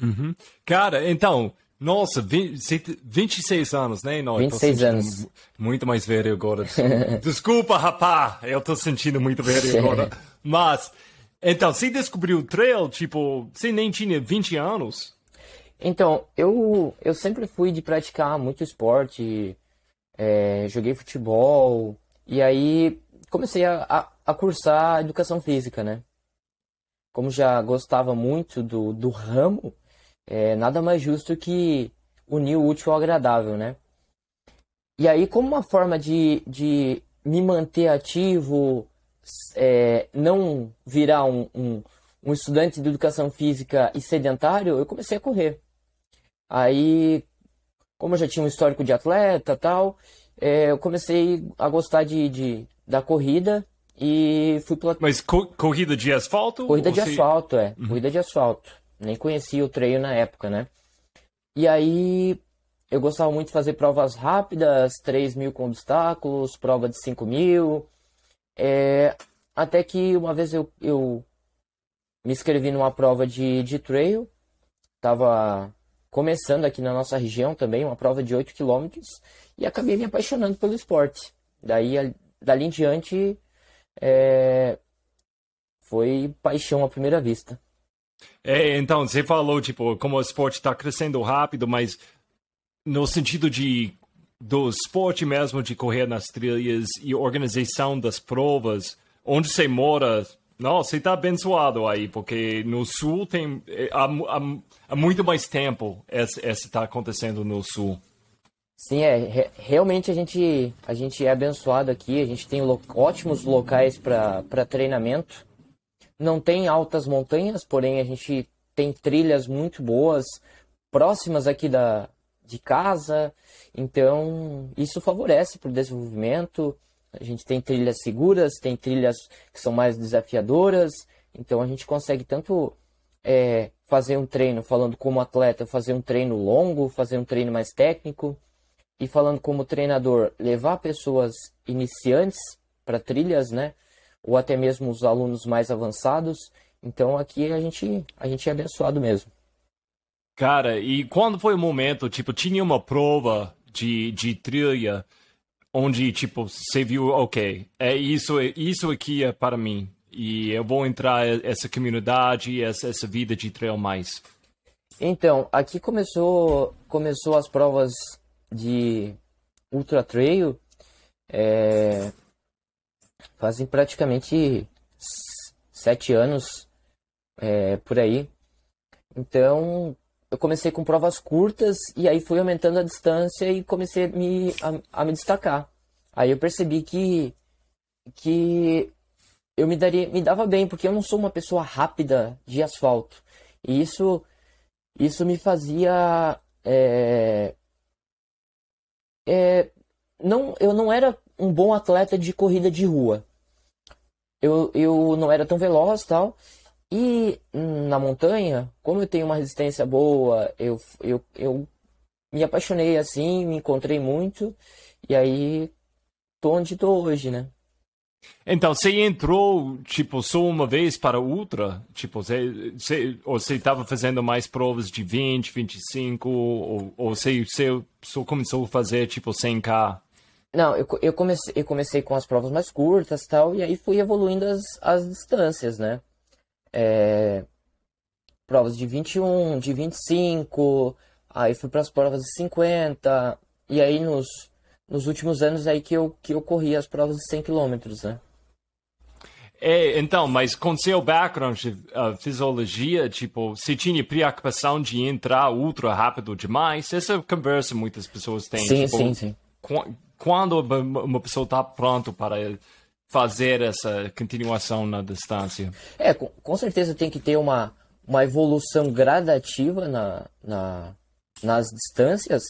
Uhum. Cara, então, nossa, 20, 26 anos, né? Não, 26 anos. Muito mais velho agora. Desculpa, rapá, eu tô sentindo muito velho agora. Mas, então, você descobriu o trail, tipo, você nem tinha 20 anos? Então, eu, eu sempre fui de praticar muito esporte, é, joguei futebol, e aí comecei a, a, a, cursar educação física, né? Como já gostava muito do, do ramo, é, nada mais justo que unir o útil ao agradável, né? E aí, como uma forma de, de me manter ativo, é, não virar um, um, um estudante de educação física e sedentário, eu comecei a correr. Aí, como eu já tinha um histórico de atleta tal, é, eu comecei a gostar de, de, da corrida e fui pela... Mas co corrida de asfalto? Corrida de se... asfalto, é. Uhum. Corrida de asfalto. Nem conhecia o treino na época, né? E aí eu gostava muito de fazer provas rápidas, 3 mil com obstáculos, prova de 5 mil. É, até que uma vez eu, eu me inscrevi numa prova de, de trail. Tava começando aqui na nossa região também, uma prova de 8 quilômetros, e acabei me apaixonando pelo esporte. Daí, dali em diante, é... foi paixão à primeira vista. É, então, você falou, tipo, como o esporte está crescendo rápido, mas no sentido de do esporte mesmo, de correr nas trilhas e organização das provas, onde você mora, não, você está abençoado aí, porque no sul tem é, há, há, há muito mais tempo esse está acontecendo no sul. Sim, é realmente a gente a gente é abençoado aqui, a gente tem lo, ótimos locais para treinamento. Não tem altas montanhas, porém a gente tem trilhas muito boas próximas aqui da de casa, então isso favorece para o desenvolvimento. A gente tem trilhas seguras, tem trilhas que são mais desafiadoras, então a gente consegue tanto é, fazer um treino, falando como atleta, fazer um treino longo, fazer um treino mais técnico, e falando como treinador, levar pessoas iniciantes para trilhas, né? Ou até mesmo os alunos mais avançados. Então aqui a gente, a gente é abençoado mesmo. Cara, e quando foi o momento, tipo, tinha uma prova de, de trilha onde, tipo, você viu, ok, é isso, isso aqui é para mim. E eu vou entrar essa comunidade, essa, essa vida de trail mais. Então, aqui começou, começou as provas de ultra trail. É, fazem praticamente sete anos é, por aí. Então, eu comecei com provas curtas e aí fui aumentando a distância e comecei a me, a, a me destacar. Aí eu percebi que, que eu me, daria, me dava bem, porque eu não sou uma pessoa rápida de asfalto. E isso, isso me fazia. É, é, não, eu não era um bom atleta de corrida de rua. Eu, eu não era tão veloz tal. E na montanha, como eu tenho uma resistência boa, eu, eu, eu me apaixonei assim, me encontrei muito, e aí tô onde tô hoje, né? Então, você entrou, tipo, só uma vez para Ultra? Tipo, você, você, ou você estava fazendo mais provas de 20, 25, ou, ou você, você só começou a fazer, tipo, 100K? Não, eu, eu, comecei, eu comecei com as provas mais curtas tal, e aí fui evoluindo as, as distâncias, né? É, provas de 21, de 25, aí fui para as provas de 50, e aí nos, nos últimos anos aí que eu, que eu corri as provas de 100 km, né? É, então, mas com seu background de uh, fisiologia, tipo, você tinha preocupação de entrar ultra rápido demais? Essa conversa muitas pessoas têm. Sim, tipo, sim, sim. Quando uma pessoa está pronta para fazer essa continuação na distância? É, com, com certeza tem que ter uma, uma evolução gradativa na, na, nas distâncias,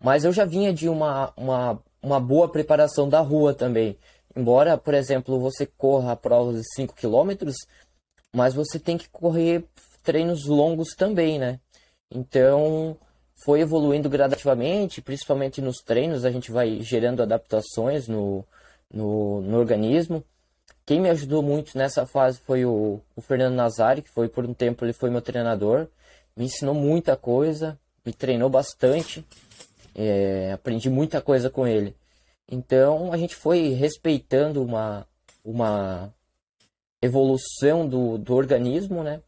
mas eu já vinha de uma, uma, uma boa preparação da rua também. Embora, por exemplo, você corra provas de 5 km, mas você tem que correr treinos longos também, né? Então, foi evoluindo gradativamente, principalmente nos treinos, a gente vai gerando adaptações no, no, no organismo. Quem me ajudou muito nessa fase foi o, o Fernando Nazari, que foi por um tempo ele foi meu treinador, me ensinou muita coisa, me treinou bastante, é, aprendi muita coisa com ele. Então a gente foi respeitando uma, uma evolução do, do organismo, né?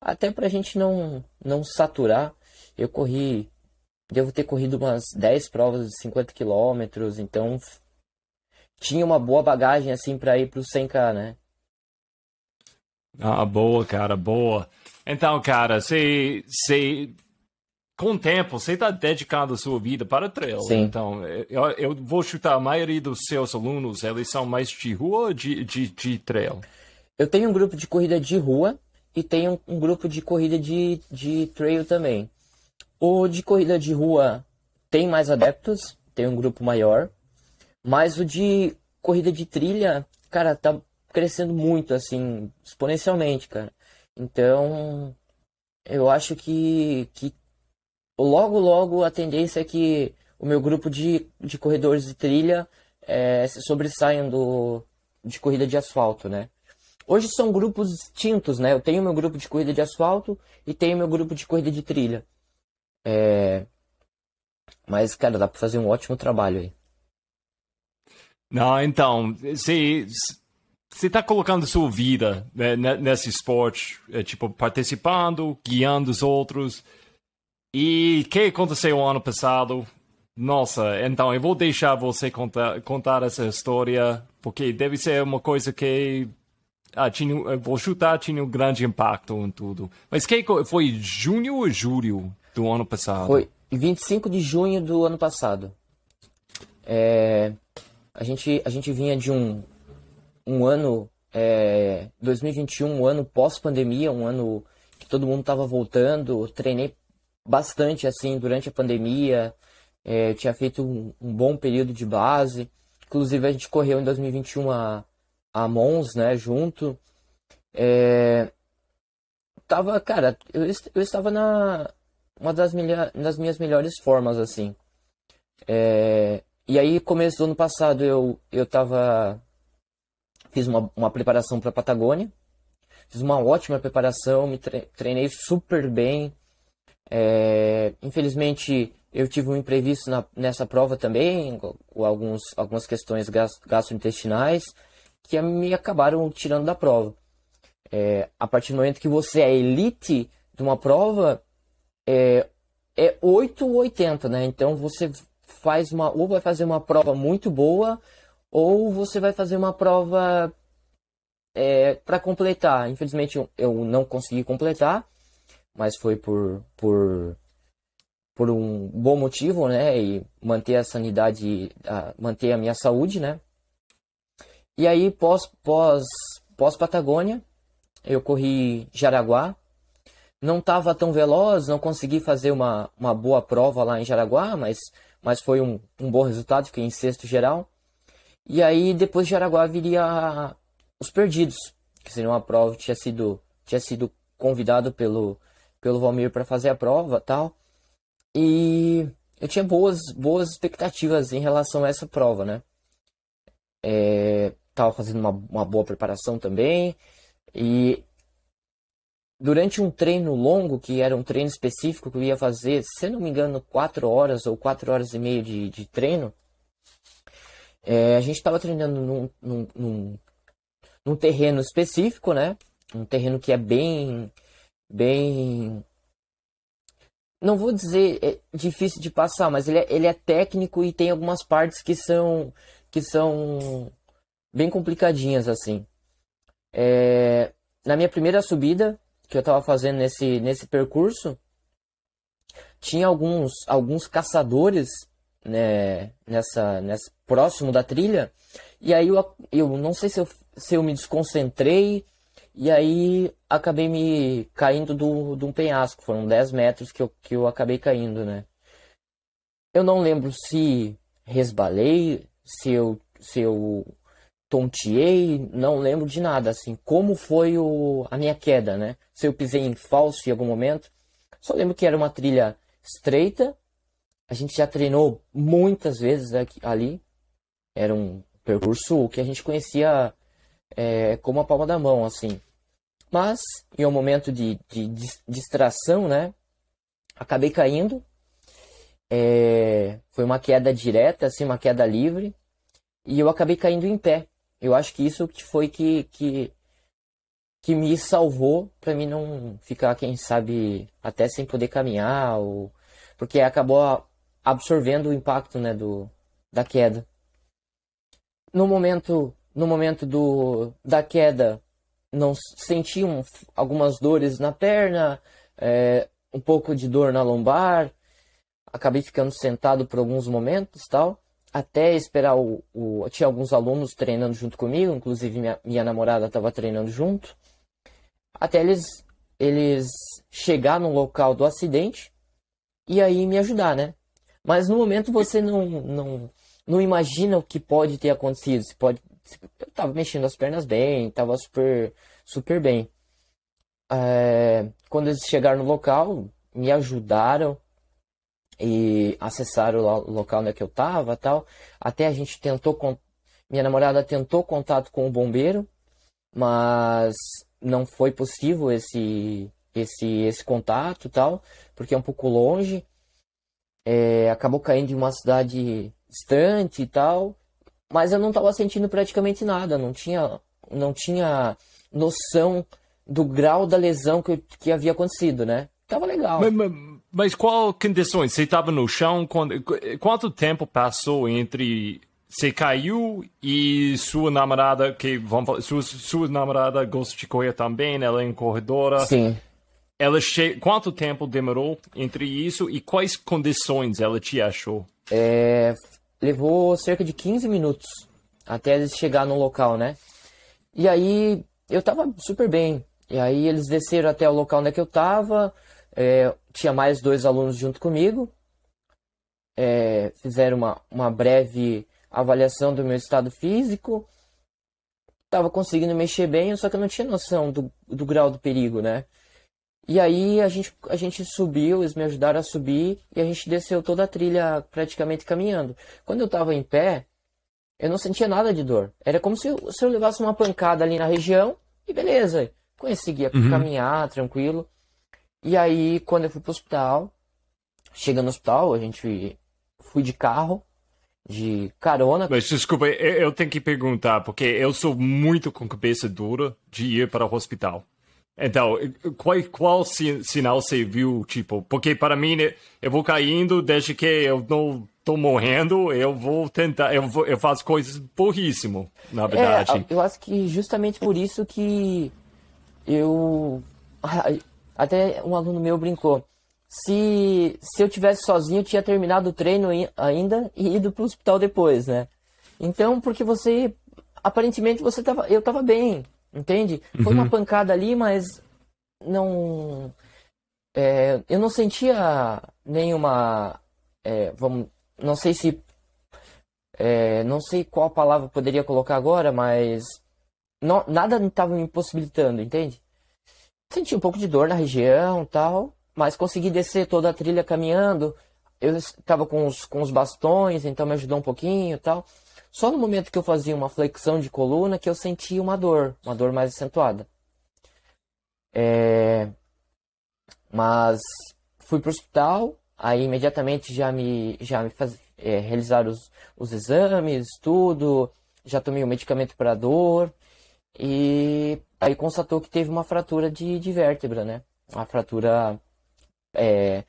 Até para a gente não, não saturar. Eu corri, devo ter corrido umas 10 provas de 50 quilômetros, então tinha uma boa bagagem assim para ir para o 100k, né? Ah, boa, cara, boa. Então, cara, você com o tempo, você está dedicando a sua vida para trail. Sim. Então, eu, eu, vou chutar, a maioria dos seus alunos, eles são mais de rua ou de, de, de trail? Eu tenho um grupo de corrida de rua e tenho um grupo de corrida de, de trail também. O de corrida de rua tem mais adeptos, tem um grupo maior, mas o de corrida de trilha, cara, tá crescendo muito, assim, exponencialmente, cara. Então, eu acho que, que logo, logo a tendência é que o meu grupo de, de corredores de trilha é, se sobressaiam do, de corrida de asfalto, né? Hoje são grupos distintos, né? Eu tenho meu grupo de corrida de asfalto e tenho meu grupo de corrida de trilha. É... Mas, cara, dá pra fazer um ótimo trabalho aí. Não, então, você está colocando sua vida né, nesse esporte, é, tipo, participando, guiando os outros. E o que aconteceu ano passado? Nossa, então eu vou deixar você contar, contar essa história, porque deve ser uma coisa que ah, tinha, vou chutar, tinha um grande impacto em tudo. Mas que foi junho ou julho do ano passado? Foi 25 de junho do ano passado. É, a, gente, a gente vinha de um, um ano, é, 2021, um ano pós-pandemia, um ano que todo mundo estava voltando. Treinei bastante assim durante a pandemia. É, tinha feito um, um, bom período de base. Inclusive a gente correu em 2021 a, a Mons, né, junto. É, tava, cara, eu, eu estava na uma das, das minhas melhores formas assim. É, e aí começo do ano passado eu eu tava fiz uma, uma preparação para Patagônia. Fiz uma ótima preparação, me treinei super bem. É, infelizmente, eu tive um imprevisto na, nessa prova também, alguns, algumas questões gastrointestinais, que me acabaram tirando da prova. É, a partir do momento que você é elite de uma prova, é, é 8 ou 80, né? Então você faz uma, ou vai fazer uma prova muito boa, ou você vai fazer uma prova é, para completar. Infelizmente eu não consegui completar, mas foi por, por, por um bom motivo, né? E manter a sanidade, a, manter a minha saúde, né? E aí, pós, pós, pós Patagônia, eu corri Jaraguá. Não estava tão veloz, não consegui fazer uma, uma boa prova lá em Jaraguá, mas, mas foi um, um bom resultado, fiquei em sexto geral. E aí, depois de Jaraguá, viria os Perdidos, que seria uma prova tinha sido, tinha sido convidado pelo, pelo Valmir para fazer a prova tal. E eu tinha boas, boas expectativas em relação a essa prova, né? É, tava fazendo uma, uma boa preparação também. E durante um treino longo, que era um treino específico que eu ia fazer, se não me engano, 4 horas ou 4 horas e meia de, de treino, é, a gente estava treinando num, num, num, num terreno específico, né? Um terreno que é bem bem. Não vou dizer é difícil de passar, mas ele é, ele é técnico e tem algumas partes que são que são bem complicadinhas assim. É, na minha primeira subida que eu estava fazendo nesse, nesse percurso, tinha alguns, alguns caçadores né, nessa, nessa próximo da trilha. E aí eu, eu não sei se eu, se eu me desconcentrei e aí acabei me caindo do, de um penhasco. Foram 10 metros que eu, que eu acabei caindo, né? Eu não lembro se resbalei, se eu, se eu tonteei, não lembro de nada, assim. Como foi o, a minha queda, né? Se eu pisei em falso em algum momento. Só lembro que era uma trilha estreita. A gente já treinou muitas vezes aqui, ali. Era um percurso que a gente conhecia é, como a palma da mão, assim. Mas, em um momento de, de, de distração, né? Acabei caindo. É, foi uma queda direta, assim, uma queda livre. E eu acabei caindo em pé. Eu acho que isso foi que, que, que me salvou para mim não ficar, quem sabe, até sem poder caminhar, ou... porque acabou absorvendo o impacto né, do, da queda. No momento, no momento do, da queda, não senti um, algumas dores na perna, é, um pouco de dor na lombar, acabei ficando sentado por alguns momentos tal até esperar o, o, Tinha alguns alunos treinando junto comigo, inclusive minha, minha namorada estava treinando junto. Até eles, eles chegar no local do acidente e aí me ajudar, né? Mas no momento você não, não, não imagina o que pode ter acontecido. Se pode, eu estava mexendo as pernas bem, estava super, super bem. É, quando eles chegaram no local, me ajudaram, e acessaram o local onde é eu tava tal. Até a gente tentou, minha namorada tentou contato com o bombeiro, mas não foi possível esse esse esse contato tal, porque é um pouco longe. É, acabou caindo em uma cidade distante e tal, mas eu não estava sentindo praticamente nada, não tinha não tinha noção do grau da lesão que, que havia acontecido, né? Tava legal. Mas, mas, mas qual condições? Você estava no chão? Quando, quanto tempo passou entre você caiu e sua namorada, que vamos falar, sua, sua namorada gosta de correr também, ela é em corredora. Sim. Ela che... Quanto tempo demorou entre isso e quais condições ela te achou? É, levou cerca de 15 minutos até eles chegar no local, né? E aí eu tava super bem. E aí eles desceram até o local onde é que eu tava, é, tinha mais dois alunos junto comigo. É, fizeram uma, uma breve avaliação do meu estado físico. Tava conseguindo mexer bem, só que eu não tinha noção do, do grau do perigo, né? E aí a gente, a gente subiu, eles me ajudaram a subir e a gente desceu toda a trilha praticamente caminhando. Quando eu tava em pé, eu não sentia nada de dor. Era como se eu, se eu levasse uma pancada ali na região e beleza, conseguia uhum. caminhar tranquilo. E aí, quando eu fui pro hospital, chega no hospital, a gente fui de carro, de carona. Mas desculpa, eu tenho que perguntar, porque eu sou muito com cabeça dura de ir para o hospital. Então, qual, qual sinal você viu, tipo, porque para mim, né, eu vou caindo, desde que eu não tô morrendo, eu vou tentar, eu, vou, eu faço coisas burríssimo, na verdade. É, eu acho que justamente por isso que eu até um aluno meu brincou. Se, se eu tivesse sozinho, eu tinha terminado o treino ainda e ido para o hospital depois, né? Então, porque você. Aparentemente você tava. Eu tava bem, entende? Foi uhum. uma pancada ali, mas não. É, eu não sentia nenhuma. É, vamos, não sei se. É, não sei qual palavra poderia colocar agora, mas. Não, nada estava me impossibilitando, entende? Senti um pouco de dor na região tal, mas consegui descer toda a trilha caminhando. Eu estava com os, com os bastões, então me ajudou um pouquinho tal. Só no momento que eu fazia uma flexão de coluna que eu senti uma dor, uma dor mais acentuada. É... Mas fui para o hospital, aí imediatamente já me, já me faz... É, realizaram os, os exames, tudo, já tomei o medicamento para dor e Aí constatou que teve uma fratura de, de vértebra, né? Uma fratura. É,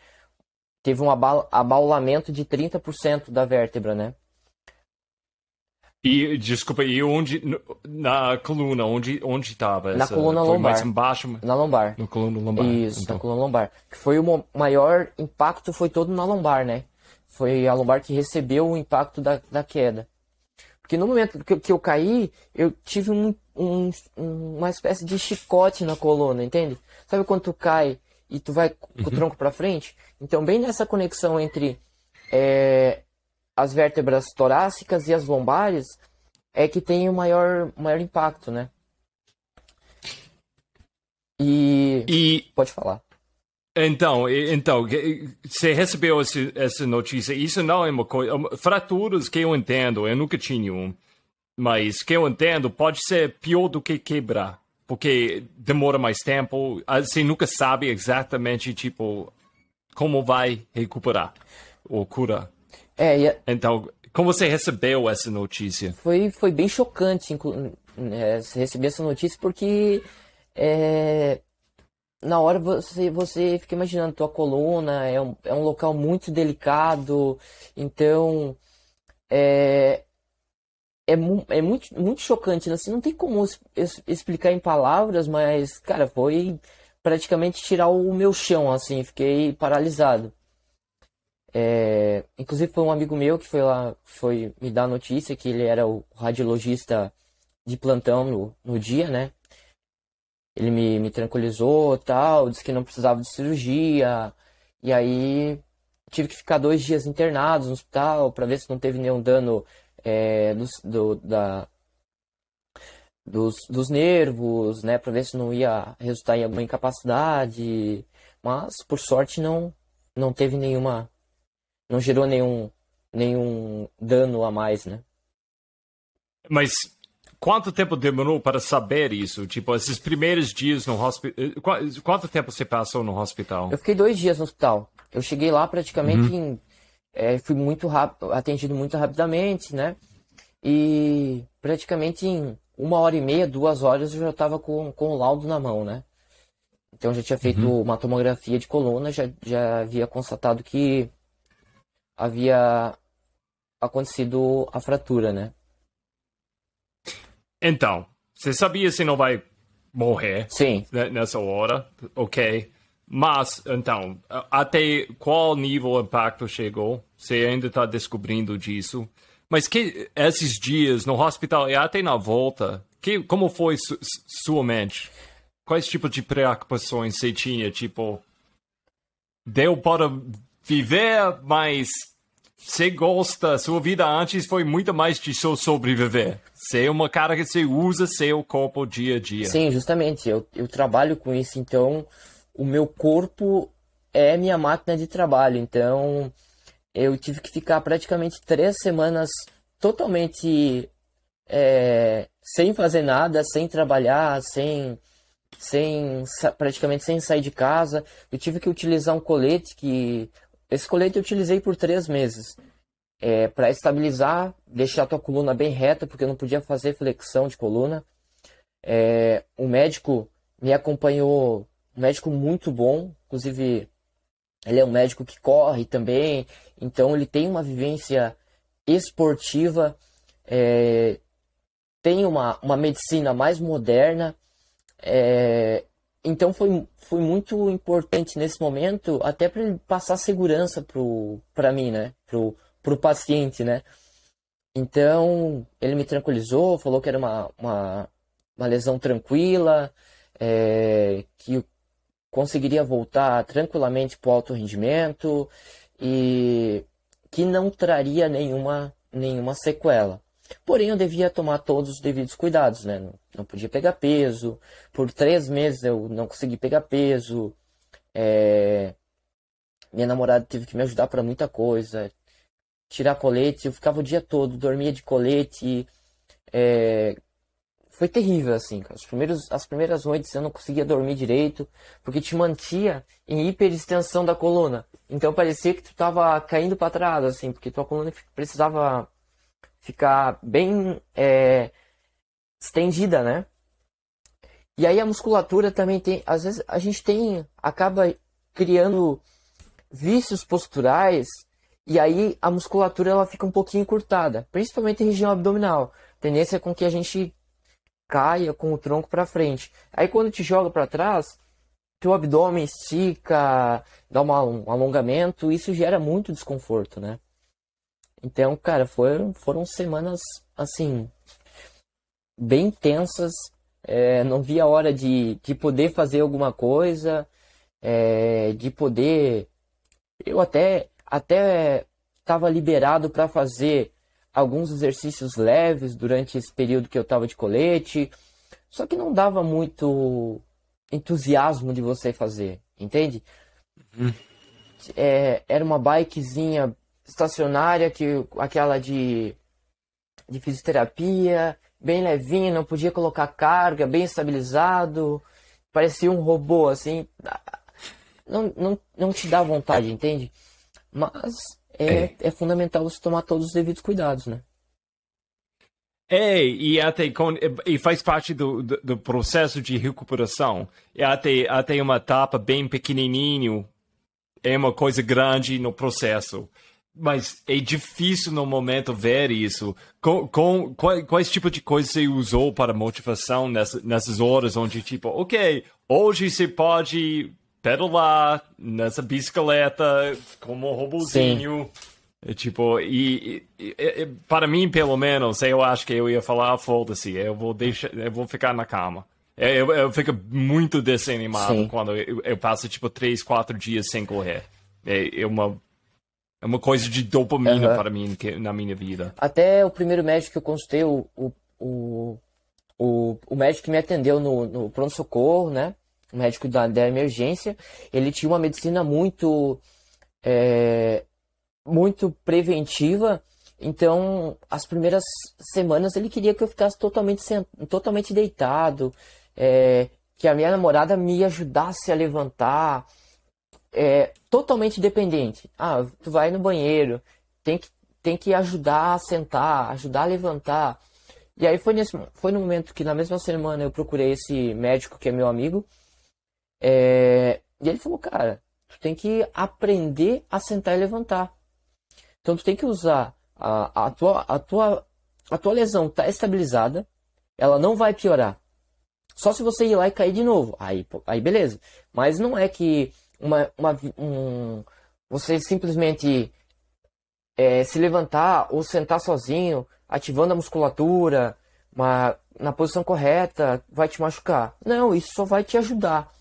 teve um abaulamento de 30% da vértebra, né? E, desculpa, e onde, na coluna, onde onde estava? Na coluna foi lombar. mais embaixo? Na lombar. Na coluna lombar. Isso, então. na coluna lombar. Que foi o maior impacto, foi todo na lombar, né? Foi a lombar que recebeu o impacto da, da queda. Porque no momento que, que eu caí, eu tive um, um, uma espécie de chicote na coluna, entende? Sabe quando tu cai e tu vai com uhum. o tronco para frente? Então, bem nessa conexão entre é, as vértebras torácicas e as lombares, é que tem o maior, maior impacto, né? E... e... Pode falar. Então, então, você recebeu esse, essa notícia. Isso não é uma coisa. Fraturas que eu entendo, eu nunca tinha um. Mas que eu entendo, pode ser pior do que quebrar. Porque demora mais tempo. Você nunca sabe exatamente, tipo, como vai recuperar ou curar. É, a... Então, como você recebeu essa notícia? Foi, foi bem chocante é, receber essa notícia, porque é, na hora você, você fica imaginando, tua coluna é um, é um local muito delicado, então é, é, é muito, muito chocante, né? assim, não tem como explicar em palavras, mas, cara, foi praticamente tirar o meu chão, assim, fiquei paralisado. É, inclusive foi um amigo meu que foi lá, foi me dar a notícia que ele era o radiologista de plantão no, no dia, né? Ele me, me tranquilizou tal, disse que não precisava de cirurgia. E aí tive que ficar dois dias internados no hospital para ver se não teve nenhum dano é, do, do, da, dos, dos nervos, né? Para ver se não ia resultar em alguma incapacidade. Mas, por sorte, não, não teve nenhuma. Não gerou nenhum, nenhum dano a mais, né? Mas Quanto tempo demorou para saber isso? Tipo, esses primeiros dias no hospital. Eh, quanto tempo você passou no hospital? Eu fiquei dois dias no hospital. Eu cheguei lá praticamente uhum. em. É, fui muito rápido, atendido muito rapidamente, né? E praticamente em uma hora e meia, duas horas eu já estava com, com o laudo na mão, né? Então já tinha feito uhum. uma tomografia de coluna, já, já havia constatado que havia acontecido a fratura, né? Então, você sabia se não vai morrer Sim. nessa hora, ok? Mas, então, até qual nível o impacto chegou? Você ainda está descobrindo disso. Mas que esses dias no hospital e até na volta, que, como foi su sua mente? Quais tipos de preocupações você tinha? Tipo, deu para viver, mas você gosta, sua vida antes foi muito mais de só sobreviver. Ser uma cara que você usa seu corpo dia a dia. Sim, justamente. Eu, eu trabalho com isso, então o meu corpo é minha máquina de trabalho. Então eu tive que ficar praticamente três semanas totalmente é, sem fazer nada, sem trabalhar, sem, sem praticamente sem sair de casa. Eu tive que utilizar um colete que esse colete eu utilizei por três meses é, para estabilizar, deixar a tua coluna bem reta, porque eu não podia fazer flexão de coluna. É, o médico me acompanhou, um médico muito bom, inclusive ele é um médico que corre também, então ele tem uma vivência esportiva, é, tem uma, uma medicina mais moderna, é, então foi, foi muito importante nesse momento, até para ele passar segurança para mim, né? Pro, pro paciente, né? Então, ele me tranquilizou, falou que era uma, uma, uma lesão tranquila, é, que conseguiria voltar tranquilamente para o alto rendimento e que não traria nenhuma, nenhuma sequela. Porém, eu devia tomar todos os devidos cuidados, né? Não, podia pegar peso. Por três meses eu não consegui pegar peso. É... Minha namorada teve que me ajudar para muita coisa. Tirar colete, eu ficava o dia todo, dormia de colete. É... Foi terrível, assim. Os primeiros, as primeiras noites eu não conseguia dormir direito, porque te mantia em hiperextensão da coluna. Então parecia que tu estava caindo para trás, assim, porque tua coluna precisava ficar bem é, estendida, né? E aí a musculatura também tem, às vezes a gente tem, acaba criando vícios posturais e aí a musculatura ela fica um pouquinho encurtada, principalmente em região abdominal. Tendência é com que a gente caia com o tronco para frente. Aí quando te joga para trás, teu abdômen estica, dá uma, um alongamento, isso gera muito desconforto, né? Então, cara, foram, foram semanas, assim, bem tensas. É, não vi a hora de, de poder fazer alguma coisa, é, de poder. Eu até até estava liberado para fazer alguns exercícios leves durante esse período que eu estava de colete, só que não dava muito entusiasmo de você fazer, entende? Uhum. É, era uma bikezinha estacionária, que, aquela de, de fisioterapia, bem levinha, não podia colocar carga, bem estabilizado, parecia um robô, assim. Não, não, não te dá vontade, entende? Mas é, é. é fundamental você tomar todos os devidos cuidados, né? É, e até com, e faz parte do, do, do, processo de recuperação. E até, até uma etapa bem pequenininho é uma coisa grande no processo. Mas é difícil no momento ver isso. Com, com quais, quais tipos de coisas você usou para motivação nessa, nessas horas onde, tipo, ok, hoje você pode pedalar nessa bicicleta como um robozinho. É, tipo, e, e, e, para mim, pelo menos, eu acho que eu ia falar, ah, foda-se, eu vou deixar, eu vou ficar na cama. É, eu, eu fico muito desanimado Sim. quando eu, eu, passo, tipo, três, quatro dias sem correr. É, é uma, é uma coisa de dopamina uhum. para mim na minha vida. Até o primeiro médico que eu consultei, o, o, o, o, o médico que me atendeu no, no pronto-socorro, né? O médico da, da emergência, ele tinha uma medicina muito... É, muito preventiva. Então, as primeiras semanas ele queria que eu ficasse totalmente, totalmente deitado, é, que a minha namorada me ajudasse a levantar, é, totalmente dependente. Ah, tu vai no banheiro, tem que, tem que ajudar a sentar, ajudar a levantar. E aí foi, nesse, foi no momento que na mesma semana eu procurei esse médico que é meu amigo, é, e ele falou, cara, tu tem que aprender a sentar e levantar. Então tu tem que usar a, a, tua, a, tua, a tua lesão está estabilizada, ela não vai piorar. Só se você ir lá e cair de novo. Aí, aí beleza. Mas não é que uma, uma, um, você simplesmente é, se levantar ou sentar sozinho, ativando a musculatura, uma, na posição correta, vai te machucar. Não, isso só vai te ajudar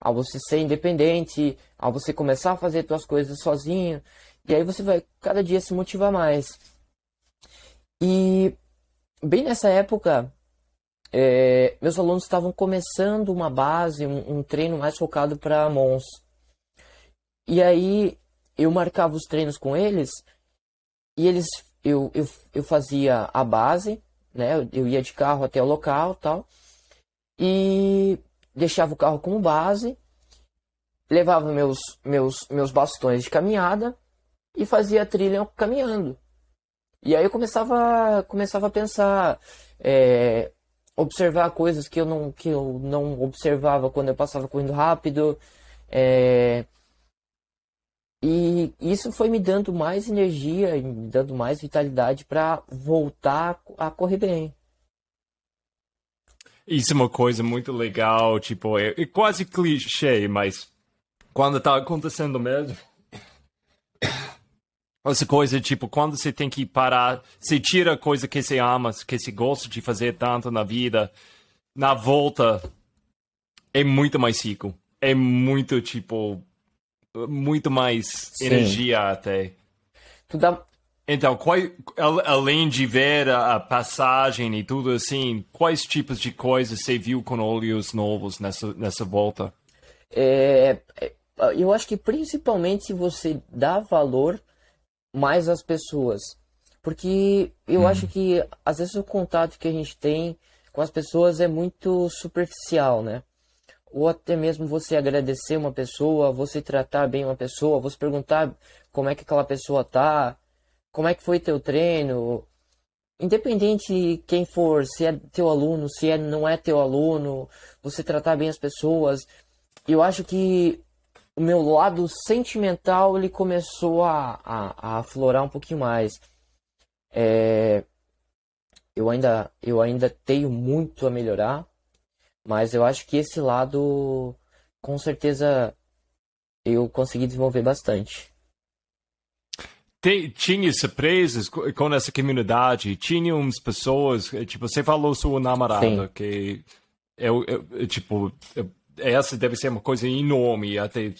a você ser independente, a você começar a fazer suas coisas sozinho. E aí você vai cada dia se motivar mais. E bem nessa época, é, meus alunos estavam começando uma base, um, um treino mais focado para Mons. E aí eu marcava os treinos com eles e eles eu, eu, eu fazia a base, né? Eu, ia de carro até o local tal. E deixava o carro como base, levava meus, meus, meus bastões de caminhada e fazia trilha caminhando. E aí eu começava, começava a pensar, é, observar coisas que eu não, que eu não observava quando eu passava correndo rápido. É, e isso foi me dando mais energia, me dando mais vitalidade para voltar a correr bem. Isso é uma coisa muito legal, tipo, é, é quase clichê, mas quando tá acontecendo mesmo, essa coisa, tipo, quando você tem que parar, você tira a coisa que você ama, que você gosta de fazer tanto na vida, na volta, é muito mais rico. É muito, tipo, muito mais Sim. energia até. Dá... Então, qual, além de ver a, passagem e tudo assim, quais tipos de coisas você viu com olhos novos nessa, nessa volta? É, é eu acho que principalmente você dá valor mais as pessoas. Porque eu hum. acho que às vezes o contato que a gente tem com as pessoas é muito superficial, né? Ou até mesmo você agradecer uma pessoa, você tratar bem uma pessoa, você perguntar como é que aquela pessoa tá, como é que foi teu treino, independente quem for, se é teu aluno, se é, não é teu aluno, você tratar bem as pessoas. Eu acho que o meu lado sentimental ele começou a, a, a aflorar um pouquinho mais. É, eu ainda eu ainda tenho muito a melhorar, mas eu acho que esse lado com certeza eu consegui desenvolver bastante. Tem, tinha surpresas com essa comunidade? Tinha umas pessoas, tipo, você falou sua namorada, Sim. que eu, eu, tipo, eu essa deve ser uma coisa enorme até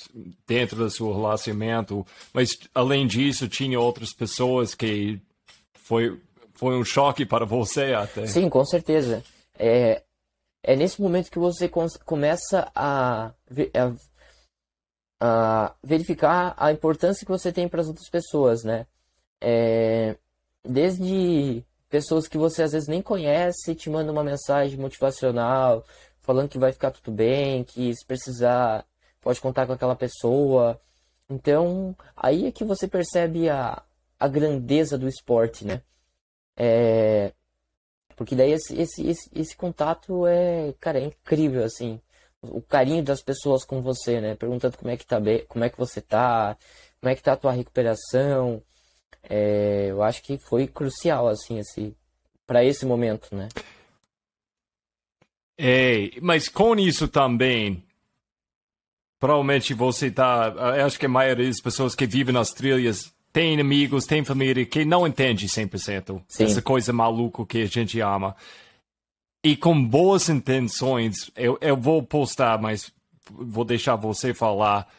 dentro do seu relacionamento, mas além disso tinha outras pessoas que foi foi um choque para você até. Sim, com certeza. É, é nesse momento que você começa a, a, uh, verificar a importância que você tem para as outras pessoas, né? É, desde pessoas que você às vezes nem conhece te mandam uma mensagem motivacional, falando que vai ficar tudo bem, que se precisar pode contar com aquela pessoa. Então, aí é que você percebe a, a grandeza do esporte, né? É, porque daí esse, esse, esse, esse contato é, cara, é incrível, assim. O carinho das pessoas com você, né? Perguntando como é que tá bem, como é que você tá, como é que tá a tua recuperação. É, eu acho que foi crucial, assim, esse, para esse momento, né? É, mas com isso também, provavelmente você tá. Acho que a maioria das pessoas que vivem nas trilhas tem amigos, tem família que não entende 100% Sim. essa coisa maluca que a gente ama. E com boas intenções, eu, eu vou postar, mas vou deixar você falar.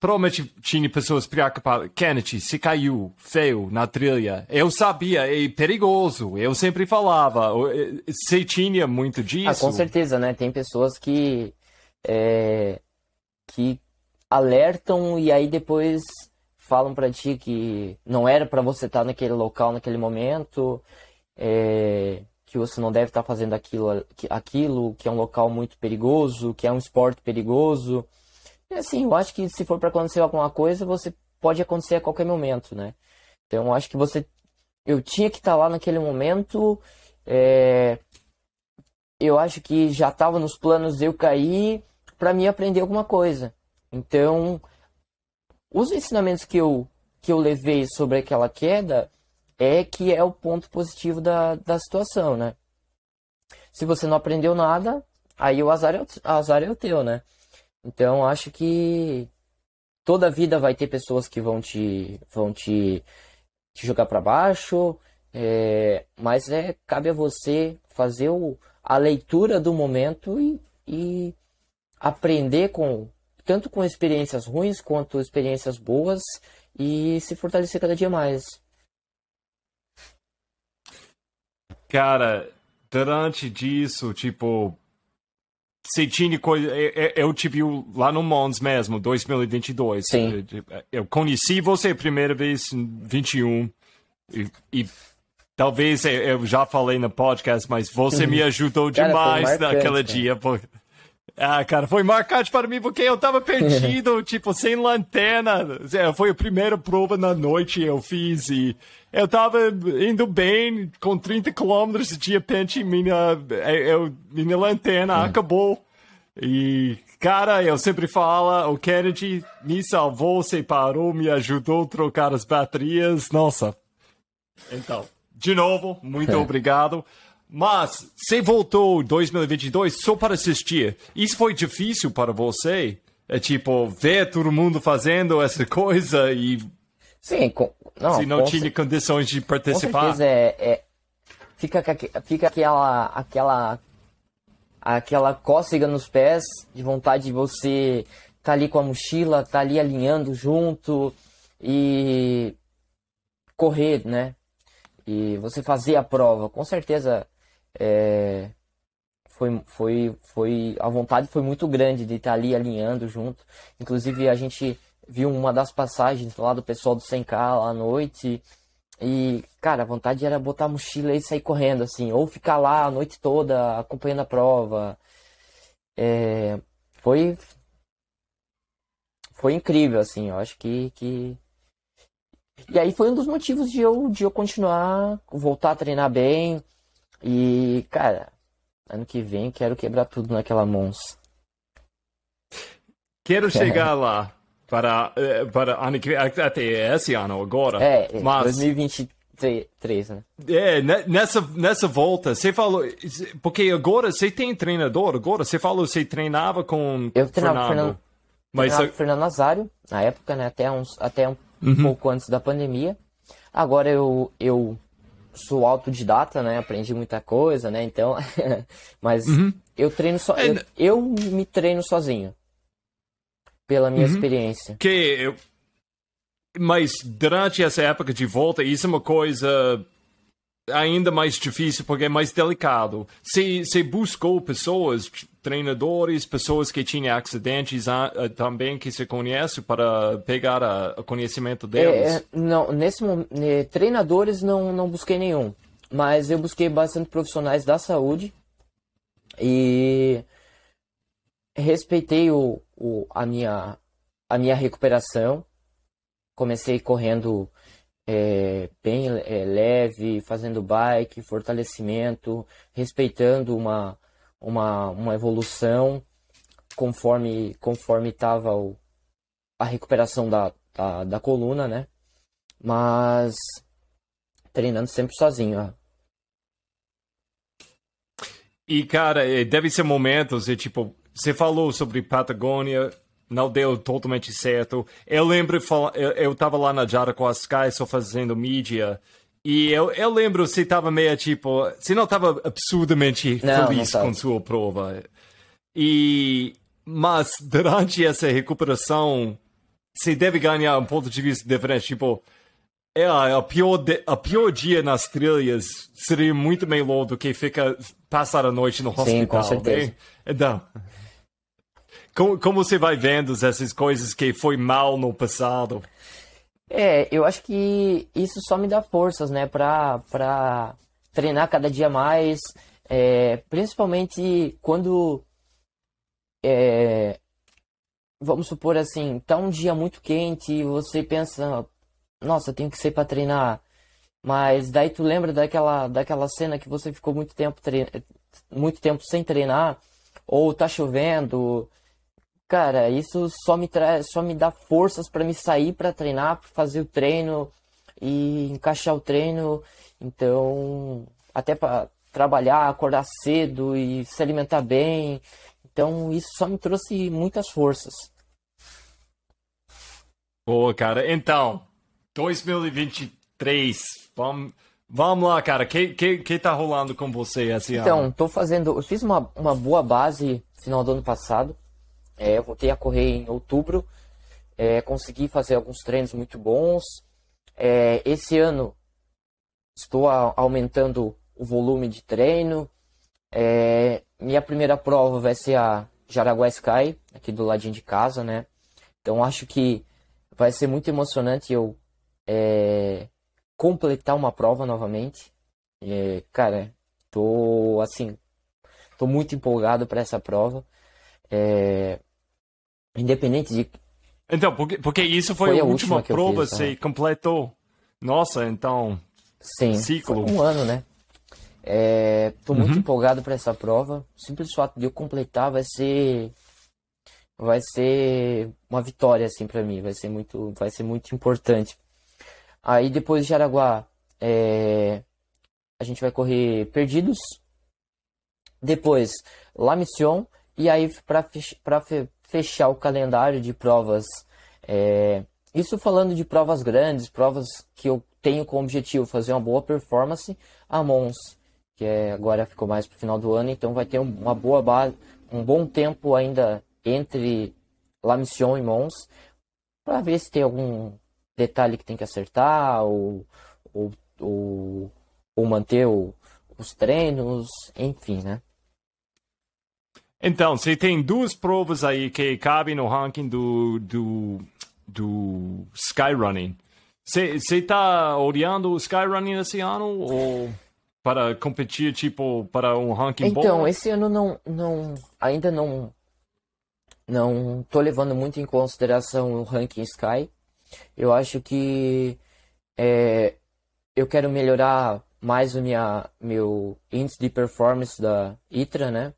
Provavelmente tinha pessoas preocupadas. Kennedy, se caiu feio na trilha. Eu sabia, é perigoso. Eu sempre falava. Você tinha muito disso? Ah, com certeza, né? Tem pessoas que. É, que alertam e aí depois falam para ti que não era para você estar tá naquele local naquele momento, é, que você não deve estar tá fazendo aquilo, aquilo, que é um local muito perigoso, que é um esporte perigoso. Assim, eu acho que se for para acontecer alguma coisa, você pode acontecer a qualquer momento, né? Então, eu acho que você, eu tinha que estar tá lá naquele momento. É, eu acho que já estava nos planos eu cair para mim aprender alguma coisa. Então, os ensinamentos que eu, que eu levei sobre aquela queda é que é o ponto positivo da, da situação, né? Se você não aprendeu nada, aí o azar é o, azar é o teu, né? Então acho que toda a vida vai ter pessoas que vão te vão te, te jogar para baixo, é, mas é cabe a você fazer o, a leitura do momento e, e aprender com tanto com experiências ruins quanto experiências boas e se fortalecer cada dia mais. Cara, durante disso, tipo, coisa. Eu te vi lá no Mons mesmo, 2022. Sim. Eu conheci você a primeira vez em 21. E, e talvez eu já falei no podcast, mas você me ajudou demais Cara, naquele dia. Porque ah, cara, foi marcante para mim porque eu tava perdido, tipo, sem lanterna. É, foi a primeira prova na noite que eu fiz e eu tava indo bem, com 30 quilômetros de repente minha, é, eu, minha lanterna acabou. E, cara, eu sempre falo, o Kennedy me salvou, separou, me ajudou a trocar as baterias. Nossa. Então, de novo, muito é. obrigado. Mas você voltou em 2022 só para assistir. Isso foi difícil para você? É tipo, ver todo mundo fazendo essa coisa e. Sim, com... não. Se não tinha condições de participar. Com certeza, é, é... Fica, fica aquela, aquela, aquela cócega nos pés de vontade de você tá ali com a mochila, tá ali alinhando junto e correr, né? E você fazer a prova. Com certeza é, foi, foi, foi, a vontade foi muito grande de estar ali alinhando junto. Inclusive, a gente viu uma das passagens lá do pessoal do 100K lá à noite. E, cara, a vontade era botar a mochila e sair correndo, assim, ou ficar lá a noite toda acompanhando a prova. É, foi. Foi incrível, assim, eu acho que, que. E aí foi um dos motivos de eu, de eu continuar, voltar a treinar bem, e, cara, ano que vem quero quebrar tudo naquela Mons. Quero chegar lá para, eh, para ano que até esse ano agora. É, mas... 2023, né? É, nessa, nessa volta, você falou. Porque agora você tem treinador, agora você falou que você treinava com. Eu treinava Fernando. Fernando mas treinava Fernando Nazário, na época, né? Até, uns, até um uhum. pouco antes da pandemia. Agora eu, eu sou autodidata, né? Aprendi muita coisa, né? Então, mas uhum. eu treino só, eu, eu, me treino sozinho. Pela minha uhum. experiência. Que eu... Mas durante essa época de volta, isso é uma coisa ainda mais difícil porque é mais delicado. Você buscou pessoas, treinadores, pessoas que tinham acidentes ah, também que você conhece para pegar o conhecimento deles? É, não, nesse momento, treinadores não, não busquei nenhum, mas eu busquei bastante profissionais da saúde e respeitei o, o, a, minha, a minha recuperação. Comecei correndo é, bem é, leve, fazendo bike, fortalecimento, respeitando uma, uma, uma evolução conforme conforme estava a recuperação da, da, da, coluna, né? Mas treinando sempre sozinho. Ó. E cara, é, deve ser momentos, e, tipo, você falou sobre Patagônia, não deu totalmente certo. Eu lembro, eu, eu tava lá na Jaraguá Sky só fazendo mídia. E eu, eu lembro, você tava meio tipo. Você não tava absurdamente não, feliz não com sua prova. E. Mas durante essa recuperação, você deve ganhar um ponto de vista diferente. Tipo, é, a pior, de, a pior dia nas trilhas seria muito melhor do que ficar passar a noite no hospital. Sim, com certeza. Então, como, como você vai vendo essas coisas que foi mal no passado? É, eu acho que isso só me dá forças, né, pra, pra treinar cada dia mais, é, principalmente quando, é, vamos supor assim, tá um dia muito quente e você pensa, nossa, tenho que ser para treinar, mas daí tu lembra daquela, daquela cena que você ficou muito tempo, muito tempo sem treinar, ou tá chovendo, Cara, isso só me traz, só me dá forças para me sair para treinar, para fazer o treino e encaixar o treino. Então, até para trabalhar, acordar cedo e se alimentar bem. Então, isso só me trouxe muitas forças. Boa, cara. Então, 2023, vamos, vamos lá, cara. O que, que, que tá rolando com você esse então, ano? Então, tô fazendo. Eu fiz uma, uma boa base final do ano passado. É, eu voltei a correr em outubro, é, consegui fazer alguns treinos muito bons. É, esse ano estou a, aumentando o volume de treino. É, minha primeira prova vai ser a Jaraguá Sky, aqui do ladinho de casa, né? Então acho que vai ser muito emocionante eu é, completar uma prova novamente. É, cara, tô assim, tô muito empolgado para essa prova. É, Independente de. Então, porque, porque isso foi, foi a, última, última prova, fiz, você completou. Nossa, então. Sim, ciclo. um ano, né? É, tô muito uhum. empolgado para essa prova. O simples fato de eu completar vai ser vai ser uma vitória assim para mim, vai ser muito vai ser muito importante. Aí depois de Jaraguá, é, a gente vai correr Perdidos. Depois La Mission e aí para fechar o calendário de provas. É, isso falando de provas grandes, provas que eu tenho como objetivo fazer uma boa performance, a Mons, que é, agora ficou mais para o final do ano, então vai ter uma boa base, um bom tempo ainda entre La Mission e Mons, para ver se tem algum detalhe que tem que acertar, ou, ou, ou, ou manter o, os treinos, enfim, né? Então, você tem duas provas aí que cabem no ranking do, do, do Skyrunning. Você está olhando o Skyrunning esse ano ou para competir tipo para um ranking então, bom? Então, esse ano não, não, ainda não, não tô levando muito em consideração o ranking Sky. Eu acho que é, eu quero melhorar mais o minha, meu índice de performance da ITRA, né?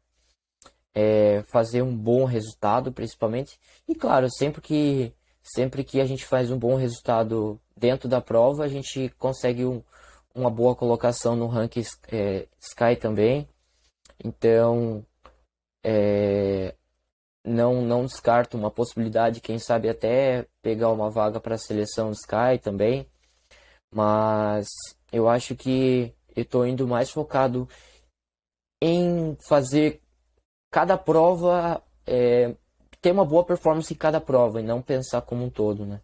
É, fazer um bom resultado, principalmente. E claro, sempre que sempre que a gente faz um bom resultado dentro da prova, a gente consegue um, uma boa colocação no ranking é, Sky também. Então, é, não, não descarto uma possibilidade, quem sabe até pegar uma vaga para a seleção Sky também. Mas eu acho que eu estou indo mais focado em fazer cada prova é, ter uma boa performance em cada prova e não pensar como um todo, né?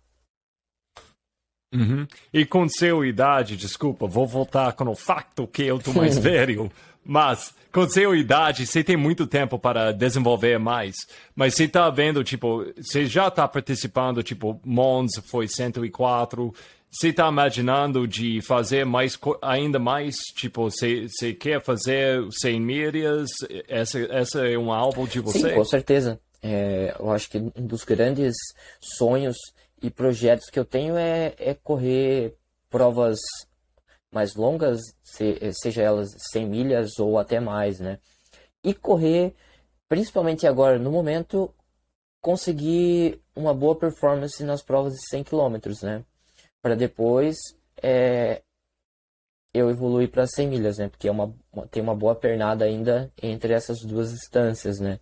Uhum. E com sua idade, desculpa, vou voltar com o facto que eu tô mais velho, mas com sua idade, você tem muito tempo para desenvolver mais. Mas você tá vendo, tipo, você já tá participando, tipo, Mons foi 104, você tá imaginando de fazer mais, ainda mais, tipo, você, você quer fazer 100 milhas? Essa, essa é um álbum de você? Sim, com certeza. É, eu acho que um dos grandes sonhos e projetos que eu tenho é, é correr provas mais longas, se, seja elas 100 milhas ou até mais, né? E correr, principalmente agora no momento, conseguir uma boa performance nas provas de 100 km, né? Para depois é, eu evoluir para 100 milhas, né? Porque é uma, tem uma boa pernada ainda entre essas duas distâncias, né?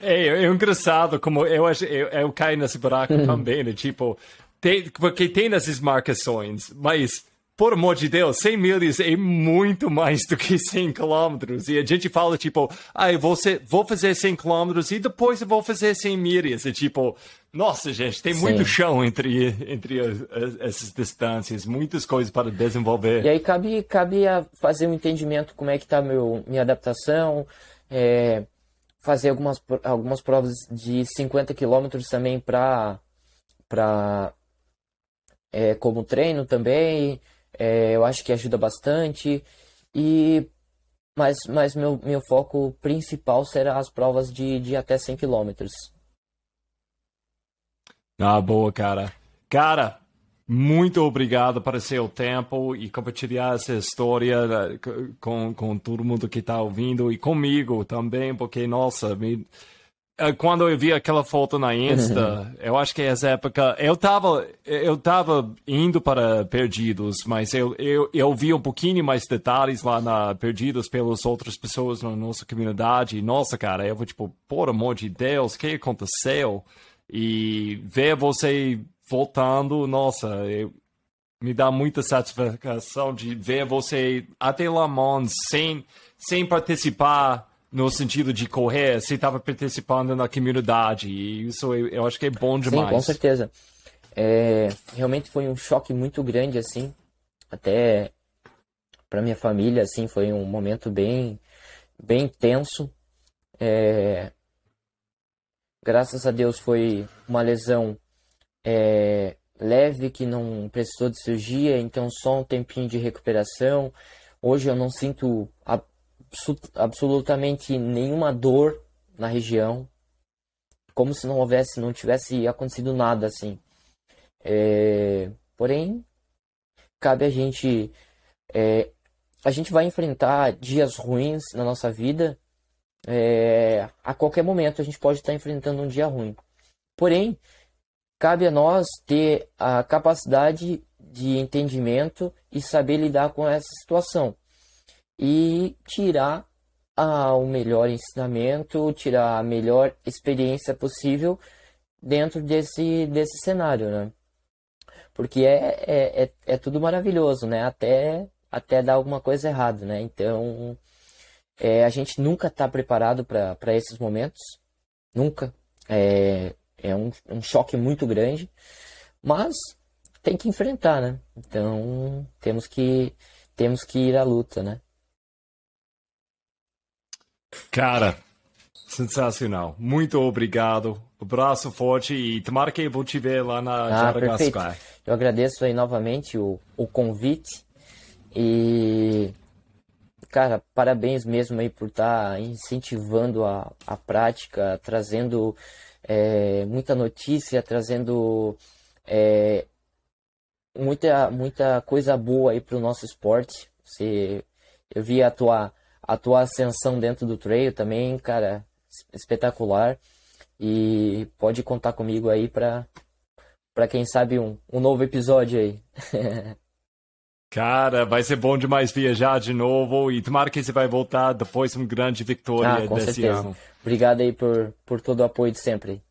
É, é engraçado como eu, eu, eu caio nesse buraco também, né? Tipo, tem, porque tem essas marcações, mas, por amor de Deus, 100 milhas é muito mais do que 100 quilômetros. E a gente fala, tipo, ah, eu vou, ser, vou fazer 100 quilômetros e depois eu vou fazer 100 milhas. E, tipo, nossa, gente, tem Sim. muito chão entre, entre as, as, essas distâncias, muitas coisas para desenvolver. E aí cabe, cabe a fazer um entendimento como é que tá meu, minha adaptação, é fazer algumas, algumas provas de 50 quilômetros também para para é, como treino também é, eu acho que ajuda bastante e mas, mas meu, meu foco principal será as provas de, de até 100 quilômetros ah boa cara cara muito obrigado por seu tempo e compartilhar essa história eh, com, com todo mundo que está ouvindo e comigo também, porque, nossa, me... Eh, quando eu vi aquela foto na Insta, eu acho que essa época, eu estava eu tava indo para Perdidos, mas eu, eu, eu vi um pouquinho mais detalhes lá na Perdidos pelas outras pessoas na nossa comunidade. E, nossa, cara, eu vou tipo, por amor de Deus, o que aconteceu? E ver você voltando, nossa, eu, me dá muita satisfação de ver você até Le Mans sem, sem participar no sentido de correr, você estava participando na comunidade. E isso eu, eu, acho que é bom demais. Sim, com certeza. É, realmente foi um choque muito grande, assim, até para minha família, assim, foi um momento bem, bem tenso. É, graças a Deus foi uma lesão é, leve, que não precisou de cirurgia, então só um tempinho de recuperação. Hoje eu não sinto absolutamente nenhuma dor na região, como se não houvesse, não tivesse acontecido nada assim. É, porém, cabe a gente, é, a gente vai enfrentar dias ruins na nossa vida. É, a qualquer momento a gente pode estar enfrentando um dia ruim. Porém, Cabe a nós ter a capacidade de entendimento e saber lidar com essa situação e tirar ah, o melhor ensinamento, tirar a melhor experiência possível dentro desse, desse cenário, né? Porque é, é, é, é tudo maravilhoso, né? Até, até dar alguma coisa errada, né? Então, é, a gente nunca está preparado para esses momentos, nunca. É, é um, um choque muito grande, mas tem que enfrentar, né? Então temos que temos que ir à luta, né? Cara, sensacional. Muito obrigado. Abraço forte e tomara que eu vou te ver lá na ah, perfeito. Eu agradeço aí novamente o, o convite e cara, parabéns mesmo aí por estar tá incentivando a, a prática, trazendo é, muita notícia, trazendo é, muita, muita coisa boa aí para o nosso esporte. Você, eu vi a tua, a tua ascensão dentro do trail também, cara, espetacular. E pode contar comigo aí para para quem sabe um, um novo episódio aí. Cara, vai ser bom demais viajar de novo e tomara que você vai voltar depois de uma grande vitória ah, com desse certeza. ano. Obrigado aí por, por todo o apoio de sempre.